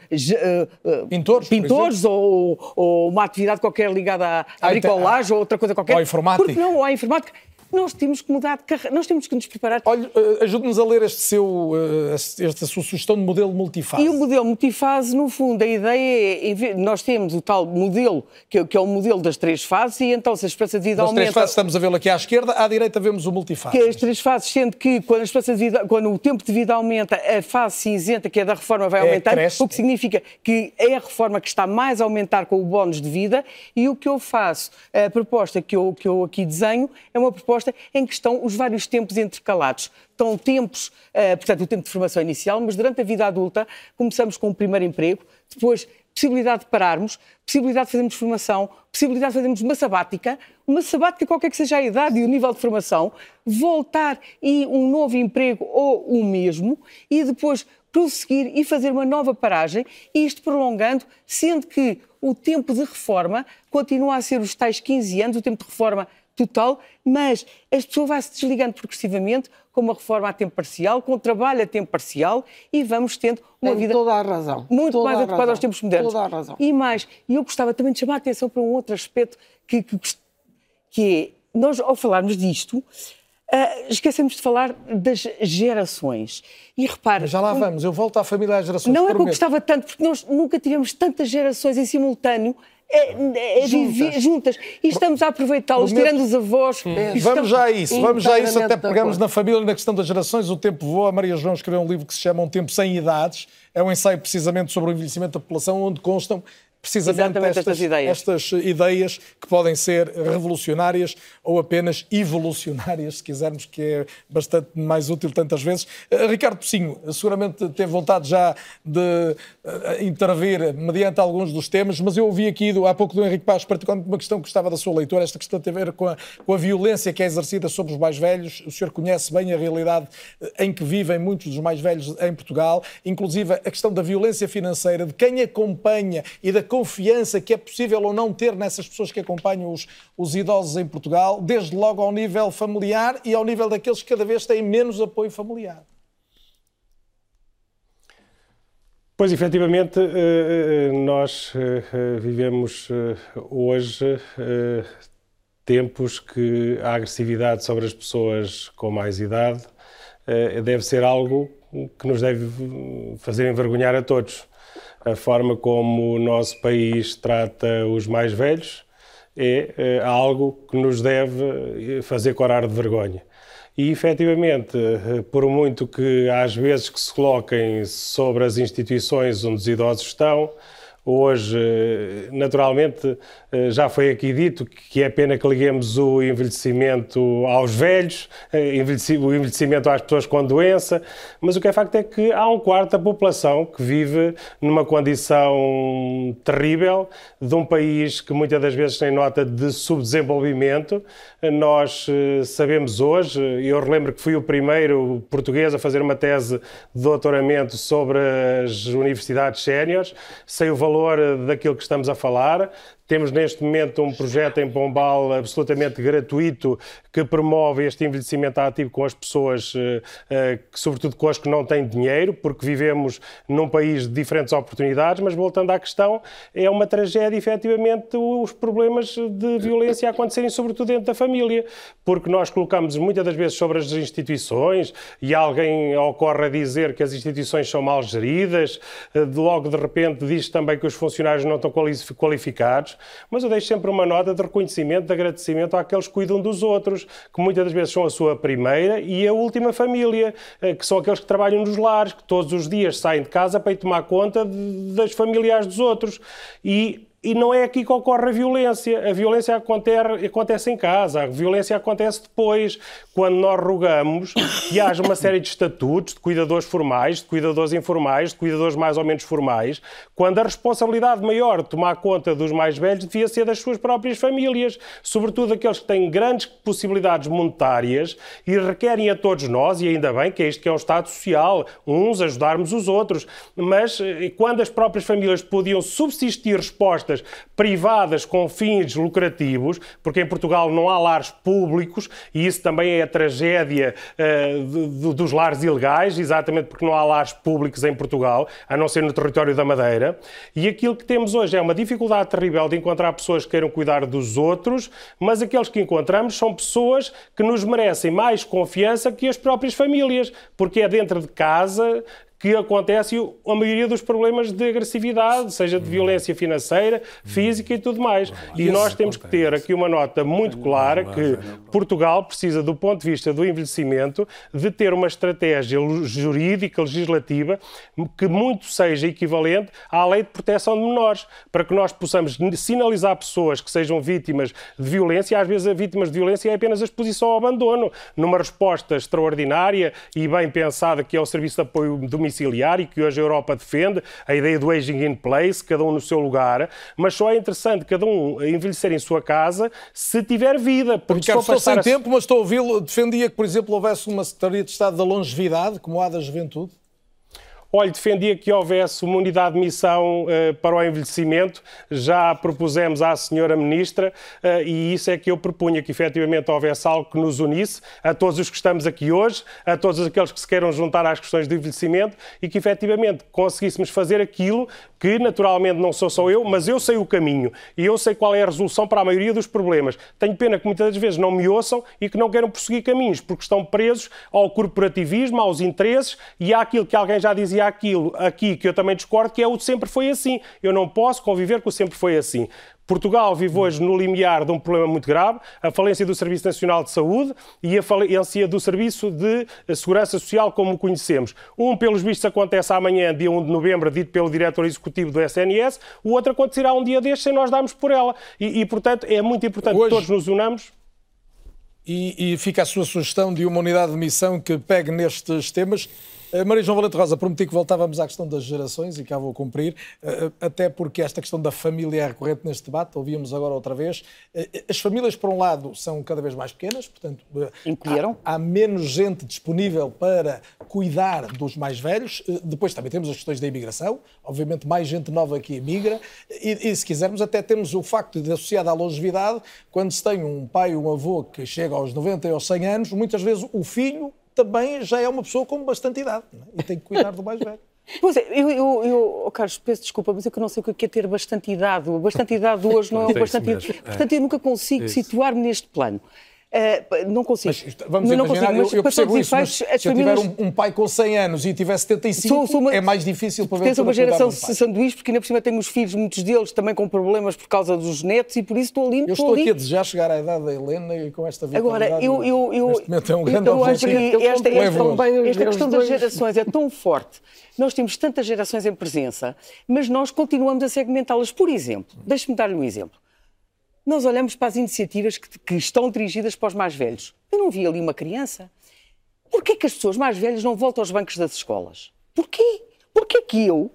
Pintores, pintores ou, ou uma atividade qualquer ligada à, à À inte- bricolagem ou outra coisa qualquer. Ou à informática. Porque não, ou à informática. Nós temos que mudar de carreira, nós temos que nos preparar. Olha, eh, ajude-nos a ler este seu, eh, esta sua sugestão de modelo multifase. E o modelo multifase, no fundo, a ideia é, nós temos o tal modelo, que é, o modelo das três fases, e então se a esperança de vida Das três aumenta... fases estamos a vê-lo aqui à esquerda, à direita vemos o multifase. que é as três fases, sendo que quando, a esperança de vida, quando o tempo de vida aumenta, a fase cinzenta, que é da reforma, vai É, aumentar, cresce. o que significa que é a reforma que está mais a aumentar com o bónus de vida, e o que eu faço, a proposta que eu, que eu aqui desenho, é uma proposta em que estão os vários tempos intercalados. Estão tempos, eh, portanto, o tempo de formação inicial, mas durante a vida adulta começamos com o primeiro emprego, depois possibilidade de pararmos, possibilidade de fazermos formação, possibilidade de fazermos uma sabática, uma sabática qualquer que seja a idade e o nível de formação, voltar e um novo emprego ou o mesmo, e depois prosseguir e fazer uma nova paragem, e isto prolongando, sendo que o tempo de reforma continua a ser os tais 15 anos, o tempo de reforma total, mas as pessoas vai se desligando progressivamente com uma reforma a tempo parcial, com trabalho a tempo parcial e vamos tendo uma Tem vida toda a razão. muito Toda mais a adequada razão. aos tempos modernos. Toda a razão. E mais, e eu gostava também de chamar a atenção para um outro aspecto que, que, que é, nós ao falarmos disto, ah, esquecemos de falar das gerações. E repare... Já lá vamos, eu volto à família às gerações. Não é que eu gostava tanto, porque nós nunca tivemos tantas gerações em simultâneo é, é viver juntas. E estamos a aproveitá-los, tirando os avós. E Vamos já a isso, vamos já a isso, até pegamos na família na questão das gerações, o tempo voa. A Maria João escreveu um livro que se chama Um Tempo Sem Idades. É um ensaio precisamente sobre o envelhecimento da população, onde constam precisamente estas, estas ideias. estas ideias que podem ser revolucionárias ou apenas evolucionárias, se quisermos, que é bastante mais útil tantas vezes. Eh, Ricardo Pocinho, seguramente teve vontade já de eh, intervir mediante alguns dos temas, mas eu ouvi aqui do- há pouco do Henrique Paz, particularmente uma questão que gostava da sua leitura, esta questão tem a ver com a, com a violência que é exercida sobre os mais velhos. O senhor conhece bem a realidade eh, em que vivem muitos dos mais velhos em Portugal, inclusive a questão da violência financeira, de quem acompanha e da confiança que é possível ou não ter nessas pessoas que acompanham os, os idosos em Portugal, desde logo ao nível familiar e ao nível daqueles que cada vez têm menos apoio familiar. Pois, efetivamente, eh, eh, nós eh, vivemos hoje tempos que a agressividade sobre as pessoas com mais idade deve ser algo que nos deve fazer envergonhar a todos. A forma como o nosso país trata os mais velhos é eh, algo que nos deve eh, fazer corar de vergonha. E, efetivamente, eh, por muito que às vezes que se coloquem sobre as instituições onde os idosos estão, hoje, naturalmente, eh, já foi aqui dito que é pena que liguemos o envelhecimento aos velhos, eh, o envelhecimento às pessoas com doença, mas o que é facto é que há um quarto da população que vive numa condição terrível de um país que muitas das vezes tem nota de subdesenvolvimento. Nós eh, sabemos hoje, eu relembro que fui o primeiro português a fazer uma tese de doutoramento sobre as universidades séniores, sei o valor eh, daquilo que estamos a falar. Temos neste momento um projeto em Pombal absolutamente gratuito que promove este envelhecimento ativo com as pessoas, eh, eh, sobretudo com as que não têm dinheiro, porque vivemos num país de diferentes oportunidades, mas voltando à questão, é uma tragédia efetivamente os problemas de violência acontecerem sobretudo dentro da família, porque nós colocamos muitas das vezes sobre as instituições e alguém ocorre a dizer que as instituições são mal geridas, eh, logo de repente diz também que os funcionários não estão qualificados, mas eu deixo sempre uma nota de reconhecimento, de agradecimento àqueles que cuidam dos outros, que muitas das vezes são a sua primeira e a última família, eh, que são aqueles que trabalham nos lares, que todos os dias saem de casa para ir tomar conta das familiares dos outros. E e não é aqui que ocorre a violência. A violência acontece, acontece em casa, a violência acontece depois, quando nós rogamos que haja uma série de estatutos de cuidadores formais, de cuidadores informais, de cuidadores mais ou menos formais, quando a responsabilidade maior de tomar conta dos mais velhos devia ser das suas próprias famílias, sobretudo aqueles que têm grandes possibilidades monetárias e requerem a todos nós, e ainda bem que é isto que é um Estado social, uns ajudarmos os outros, mas eh, quando as próprias famílias podiam subsistir respostas privadas com fins lucrativos, porque em Portugal não há lares públicos e isso também é a tragédia uh, dos lares ilegais, exatamente porque não há lares públicos em Portugal, a não ser no território da Madeira. E aquilo que temos hoje é uma dificuldade terrível de encontrar pessoas que queiram cuidar dos outros, mas aqueles que encontramos são pessoas que nos merecem mais confiança que as próprias famílias, porque é dentro de casa que acontece a maioria dos problemas de agressividade, seja de violência financeira, física e tudo mais. E nós temos que ter aqui uma nota muito clara que Portugal precisa, do ponto de vista do envelhecimento, de ter uma estratégia jurídica, legislativa, que muito seja equivalente à lei de proteção de menores, para que nós possamos sinalizar pessoas que sejam vítimas de violência, às vezes a vítimas de violência é apenas a exposição ao abandono, numa resposta extraordinária e bem pensada que é o Serviço de Apoio Domiciliar domiciliar e que hoje a Europa defende, a ideia do aging in place, cada um no seu lugar, mas só é interessante cada um envelhecer em sua casa se tiver vida. Porque Ricardo, estou sem a... tempo, mas estou a ouvi-lo. Defendia que, por exemplo, houvesse uma Secretaria de Estado da Longevidade, como a da Juventude? Olha, defendia que houvesse uma unidade de missão uh, para o envelhecimento, já propusemos à senhora Ministra, uh, e isso é que eu propunha, que efetivamente houvesse algo que nos unisse, a todos os que estamos aqui hoje, a todos aqueles que se queiram juntar às questões do envelhecimento, e que efetivamente conseguíssemos fazer aquilo que naturalmente não sou só eu, mas eu sei o caminho e eu sei qual é a resolução para a maioria dos problemas. Tenho pena que muitas das vezes não me ouçam e que não queiram prosseguir caminhos, porque estão presos ao corporativismo, aos interesses e àquilo que alguém já dizia aquilo aqui que eu também discordo, que é o sempre foi assim. Eu não posso conviver com o sempre foi assim. Portugal vive hoje no limiar de um problema muito grave, a falência do Serviço Nacional de Saúde e a falência do Serviço de Segurança Social como o conhecemos. Um, pelos vistos, acontece amanhã, dia 1 de novembro, dito pelo diretor executivo do SNS, o outro acontecerá um dia destes sem nós darmos por ela. E, e portanto, é muito importante hoje... que todos nos unamos. E, e, fica a sua sugestão de uma unidade de missão que pegue nestes temas. Eh, Maria João Valente Rosa, prometi que voltávamos à questão das gerações e cá vou cumprir, eh, eh, até porque esta questão da família é recorrente neste debate, ouvíamos agora outra vez. As famílias, por um lado, são cada vez mais pequenas, portanto, há, há, menos gente disponível para cuidar dos mais velhos. Depois também temos as questões da imigração, obviamente mais gente nova que emigra, e, e se quisermos até temos o facto de, associado à longevidade, quando se tem um pai ou um avô que chega aos 90 ou aos 100 anos, muitas vezes o filho também já é uma pessoa com bastante idade é? e tem que cuidar do mais velho. Pois é, eu, eu, eu oh Carlos, peço desculpa, mas é que eu não sei o que é ter bastante idade. Bastante idade hoje não é, é bastante idade. Portanto, eu nunca consigo situar-me neste plano. Uh, não consigo. Mas, vamos não imaginar, consigo, mas, eu, eu percebo isso, mas se famílias... eu tiver um, um, pai com 100 anos e tiver 75, sou, sou uma, é mais difícil para ver Tem uma geração de sanduíche, porque ainda por cima tenho os filhos, muitos deles também com problemas por causa dos netos e por isso estou ali. Eu estou, aqui a desejar chegar à idade da Helena e com esta vida. Agora, eu, eu, eu, é um grande eu acho que esta, esta, esta questão das gerações é tão forte. Nós temos tantas gerações em presença, mas nós continuamos a segmentá-las. Por exemplo, deixe-me dar-lhe um exemplo nós olhamos para as iniciativas que, que, estão dirigidas para os mais velhos. Eu não vi ali uma criança. Porquê que as pessoas mais velhas não voltam aos bancos das escolas? Porquê? Porquê que eu?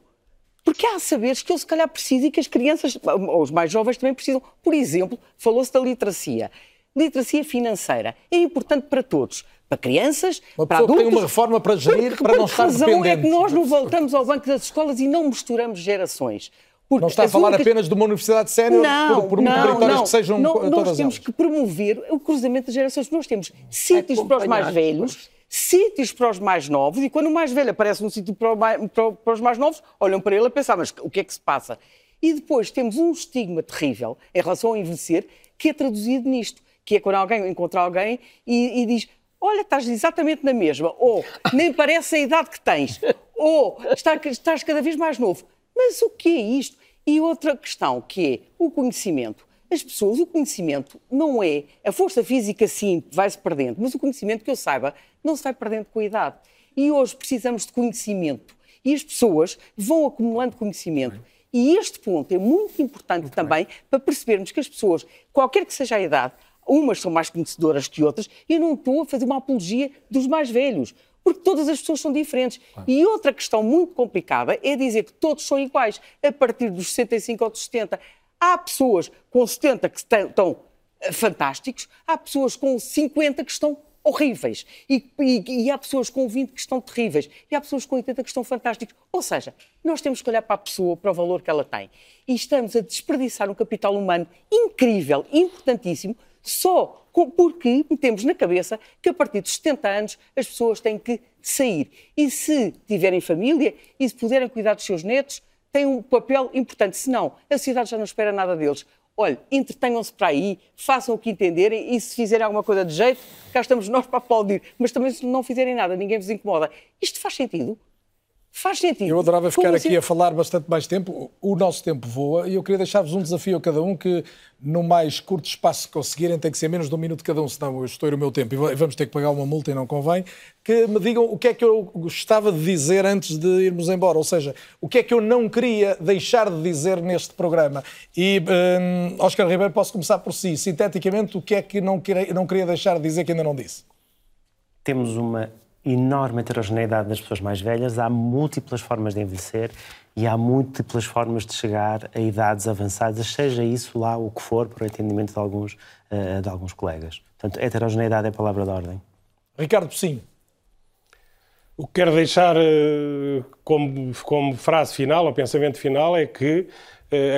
Porque há saberes que eu se calhar preciso e que as crianças, ou os mais jovens também precisam. Por exemplo, falou-se da literacia. Literacia financeira é importante para todos. Para crianças, uma para adultos. tem uma reforma para gerir, para não estar dependente. é que nós não voltamos ao banco das escolas e não misturamos gerações. Porque não está a falar únicas... apenas de uma universidade sénior não, por, por muito não, não. que sejam não, todas Nós temos elas. que promover o cruzamento das gerações. Nós temos sítios para os mais velhos, sítios para os mais novos, e quando o mais velho aparece num sítio para, para, para, os mais novos, olham para ele a pensar, mas o que é que se passa? E depois temos um estigma terrível em relação ao envelhecer, que é traduzido nisto, que é quando alguém encontra alguém e, e diz olha, estás exatamente na mesma, ou nem parece a idade que tens, ou estás cada vez mais novo. Mas o que é isto? E outra questão, que é o conhecimento. As pessoas, o conhecimento não é. A força física, sim, vai-se perdendo, mas o conhecimento, que eu saiba, não se vai perdendo com a idade. E hoje precisamos de conhecimento. E as pessoas vão acumulando conhecimento. E este ponto é muito importante muito também bem. para percebermos que as pessoas, qualquer que seja a idade, umas são mais conhecedoras que outras, e eu não estou a fazer uma apologia dos mais velhos, porque todas as pessoas são diferentes. E outra questão muito complicada é dizer que todos são iguais a partir dos 65 ou dos 70. Há pessoas com 70 que estão eh, fantásticos, há pessoas com 50 que estão horríveis. E, e, e, há pessoas com 20 que estão terríveis. E há pessoas com 80 que estão fantásticos. Ou seja, nós temos que olhar para a pessoa, para o valor que ela tem. E estamos a desperdiçar um capital humano incrível, importantíssimo, só porque metemos na cabeça que a partir dos 70 anos as pessoas têm que sair. E se tiverem família e se puderem cuidar dos seus netos, têm um papel importante. Se não, a sociedade já não espera nada deles. Olha, entretenham-se para aí, façam o que entenderem e se fizerem alguma coisa de jeito, cá estamos nós para aplaudir. Mas também se não fizerem nada, ninguém vos incomoda. Isto faz sentido? Faz sentido. Eu adorava ficar Como aqui assim? a falar bastante mais tempo. O nosso tempo voa e eu queria deixar-vos um desafio a cada um que, no mais curto espaço que conseguirem, tem que ser menos de um minuto cada um, senão eu estouro o meu tempo e vamos ter que pagar uma multa e não convém. Que me digam o que é que eu gostava de dizer antes de irmos embora, ou seja, o que é que eu não queria deixar de dizer neste programa. E, um, Oscar Ribeiro, posso começar por si. Sinteticamente, o que é que não queria, não queria deixar de dizer que ainda não disse? Temos uma enorme heterogeneidade nas pessoas mais velhas, há múltiplas formas de envelhecer e há múltiplas formas de chegar a idades avançadas, seja isso lá o que for, para o entendimento de alguns, uh, de alguns colegas. Portanto, heterogeneidade é a palavra de ordem. Ricardo sim. O que quero deixar uh, como, como frase final, ou pensamento final, é que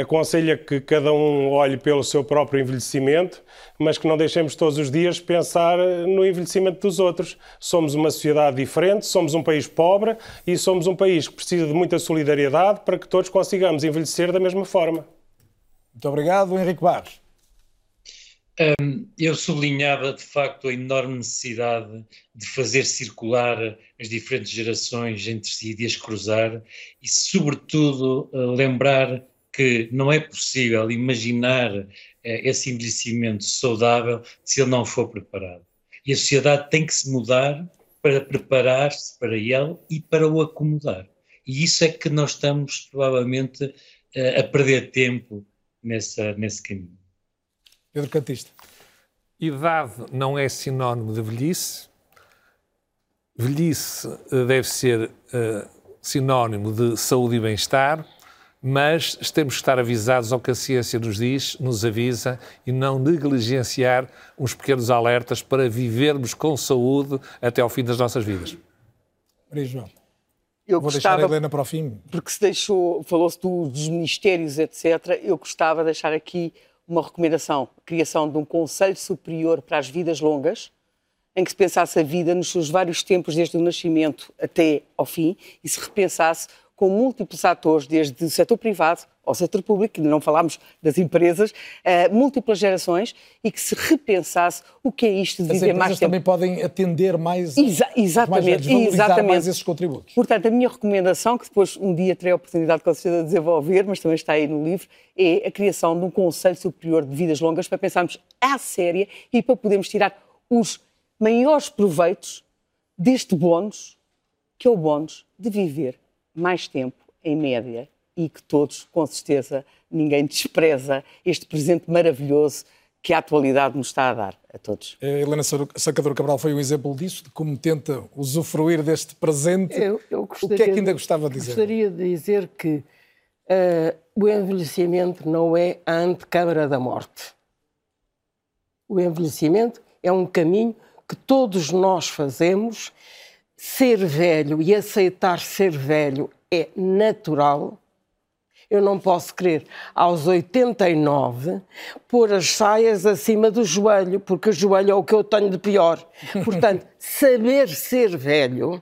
aconselha que cada um olhe pelo seu próprio envelhecimento mas que não deixemos todos os dias pensar no envelhecimento dos outros. Somos uma sociedade diferente, somos um país pobre e somos um país que precisa de muita solidariedade para que todos consigamos envelhecer da mesma forma. Muito obrigado, Henrique Barros. Um, eu sublinhava de facto a enorme necessidade de fazer circular as diferentes gerações entre si, de as cruzar e, sobretudo, lembrar que não é possível imaginar eh, esse envelhecimento saudável se ele não for preparado. E a sociedade tem que se mudar para preparar-se para ele e para o acomodar. E isso é que nós estamos provavelmente eh, a perder tempo nessa, nesse caminho. Pedro Cantista. Idade não é sinónimo de velhice. Velhice eh, deve ser uh, sinónimo de saúde e bem-estar mas temos que estar avisados ao que a ciência nos diz, nos avisa e não negligenciar uns pequenos alertas para vivermos com saúde até ao fim das nossas vidas. Maria João. Eu Vou gostava, deixar a Helena para o fim. Porque se deixou, falou-se dos ministérios, etc. Eu gostava de deixar aqui uma recomendação: criação de um Conselho Superior para as Vidas Longas, em que se pensasse a vida nos seus vários tempos, desde o nascimento até ao fim, e se repensasse com múltiplos atores, desde o setor privado ao setor público, não falámos das empresas, uh, múltiplas gerações, e que se repensasse o que é isto de As viver mais tempo. também podem atender mais, Exa exatamente, mais exatamente. mais esses contributos. Portanto, a minha recomendação, que depois um dia terei a oportunidade com certeza de desenvolver, mas também está aí no livro, é a criação de um Conselho Superior de Vidas Longas para pensarmos à séria e para podermos tirar os maiores proveitos deste bónus, que é o bónus de viver mais tempo, em média, e que todos, com certeza, ninguém despreza este presente maravilhoso que a atualidade nos está a dar a todos. A Helena Sacador Cabral foi um exemplo disso, de como tenta usufruir deste presente. Eu, eu gostaria, o que é que ainda gostava de dizer? Gostaria de dizer que uh, o envelhecimento não é a antecâmara da morte. O envelhecimento é um caminho que todos nós fazemos ser velho e aceitar ser velho é natural, Eu não posso querer, aos 89, pôr as saias acima do joelho, porque o joelho é o que eu tenho de pior. Portanto, saber ser velho,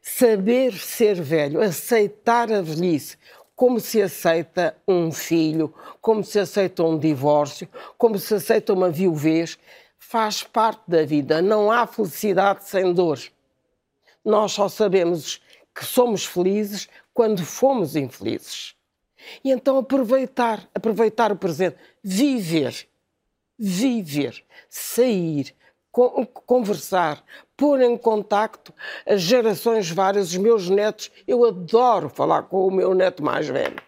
saber ser velho, aceitar a velhice, como se aceita um filho, como se aceita um divórcio, como se aceita uma viuvez, faz parte da vida. Não há felicidade sem dor. Nós só sabemos que somos felizes quando fomos infelizes. E então aproveitar, aproveitar o presente, viver, viver, sair, conversar, pôr em contacto as gerações várias, os meus netos. Eu adoro falar com o meu neto mais velho.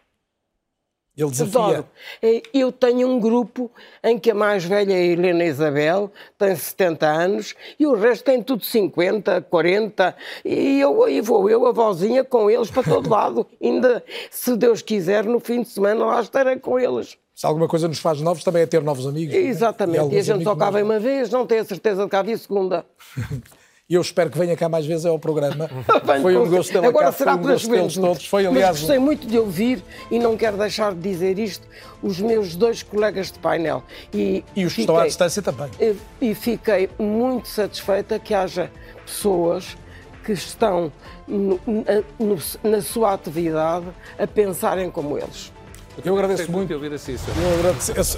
Ele desafia. Adoro. É, eu tenho um grupo em que a mais velha é a Helena Isabel, tem 70 anos, e o resto tem tudo 50, 40, e eu e vou eu, a vozinha, com eles para todo lado. Ainda, se Deus quiser, no fim de semana lá estarei com eles. Se alguma coisa nos faz novos, também é ter novos amigos. É? Exatamente. E, e a gente só cá vem uma vez, não tenho a certeza de cá vir segunda. e eu espero que venha cá mais vezes ao programa. foi um gosto tê-la Agora cá, será foi um gosto tê-los todos. Foi, aliás, Mas gostei muito de ouvir e não quero deixar de dizer isto, os meus dois colegas de painel. E, e os que estão à distância também. E, e fiquei muito satisfeita que haja pessoas que estão no, na, na sua atividade a pensarem como eles. Eu agradeço muito. Eu agradeço,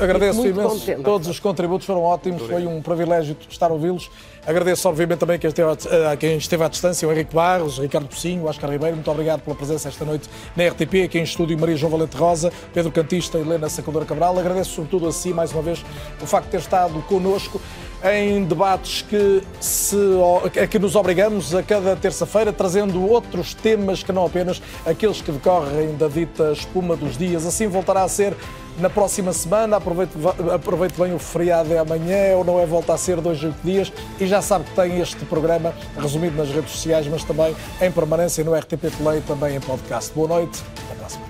agradeço imenso. Contente. Todos os contributos foram ótimos. Foi um privilégio estar a ouvi-los. Agradeço, obviamente, também a quem, esteve a, a quem esteve à distância, o Henrique Barros, o Ricardo Pocinho, o Oscar Ribeiro. Muito obrigado pela presença esta noite na RTP. Aqui em estúdio, Maria João Valente Rosa, Pedro Cantista e Helena Sacadora Cabral. Agradeço, sobretudo, a si, mais uma vez, o facto de ter estado connosco em debates que, se, a que nos obrigamos a cada terça-feira, trazendo outros temas que não apenas aqueles que decorrem da dita espuma dos dias. Assim voltará a ser na próxima semana. Aproveite, aproveite bem o feriado de amanhã, ou não é volta a ser dois, oito dias. E já sabe que tem este programa resumido nas redes sociais, mas também em permanência no RTP Play, também em podcast. Boa noite, até a próxima.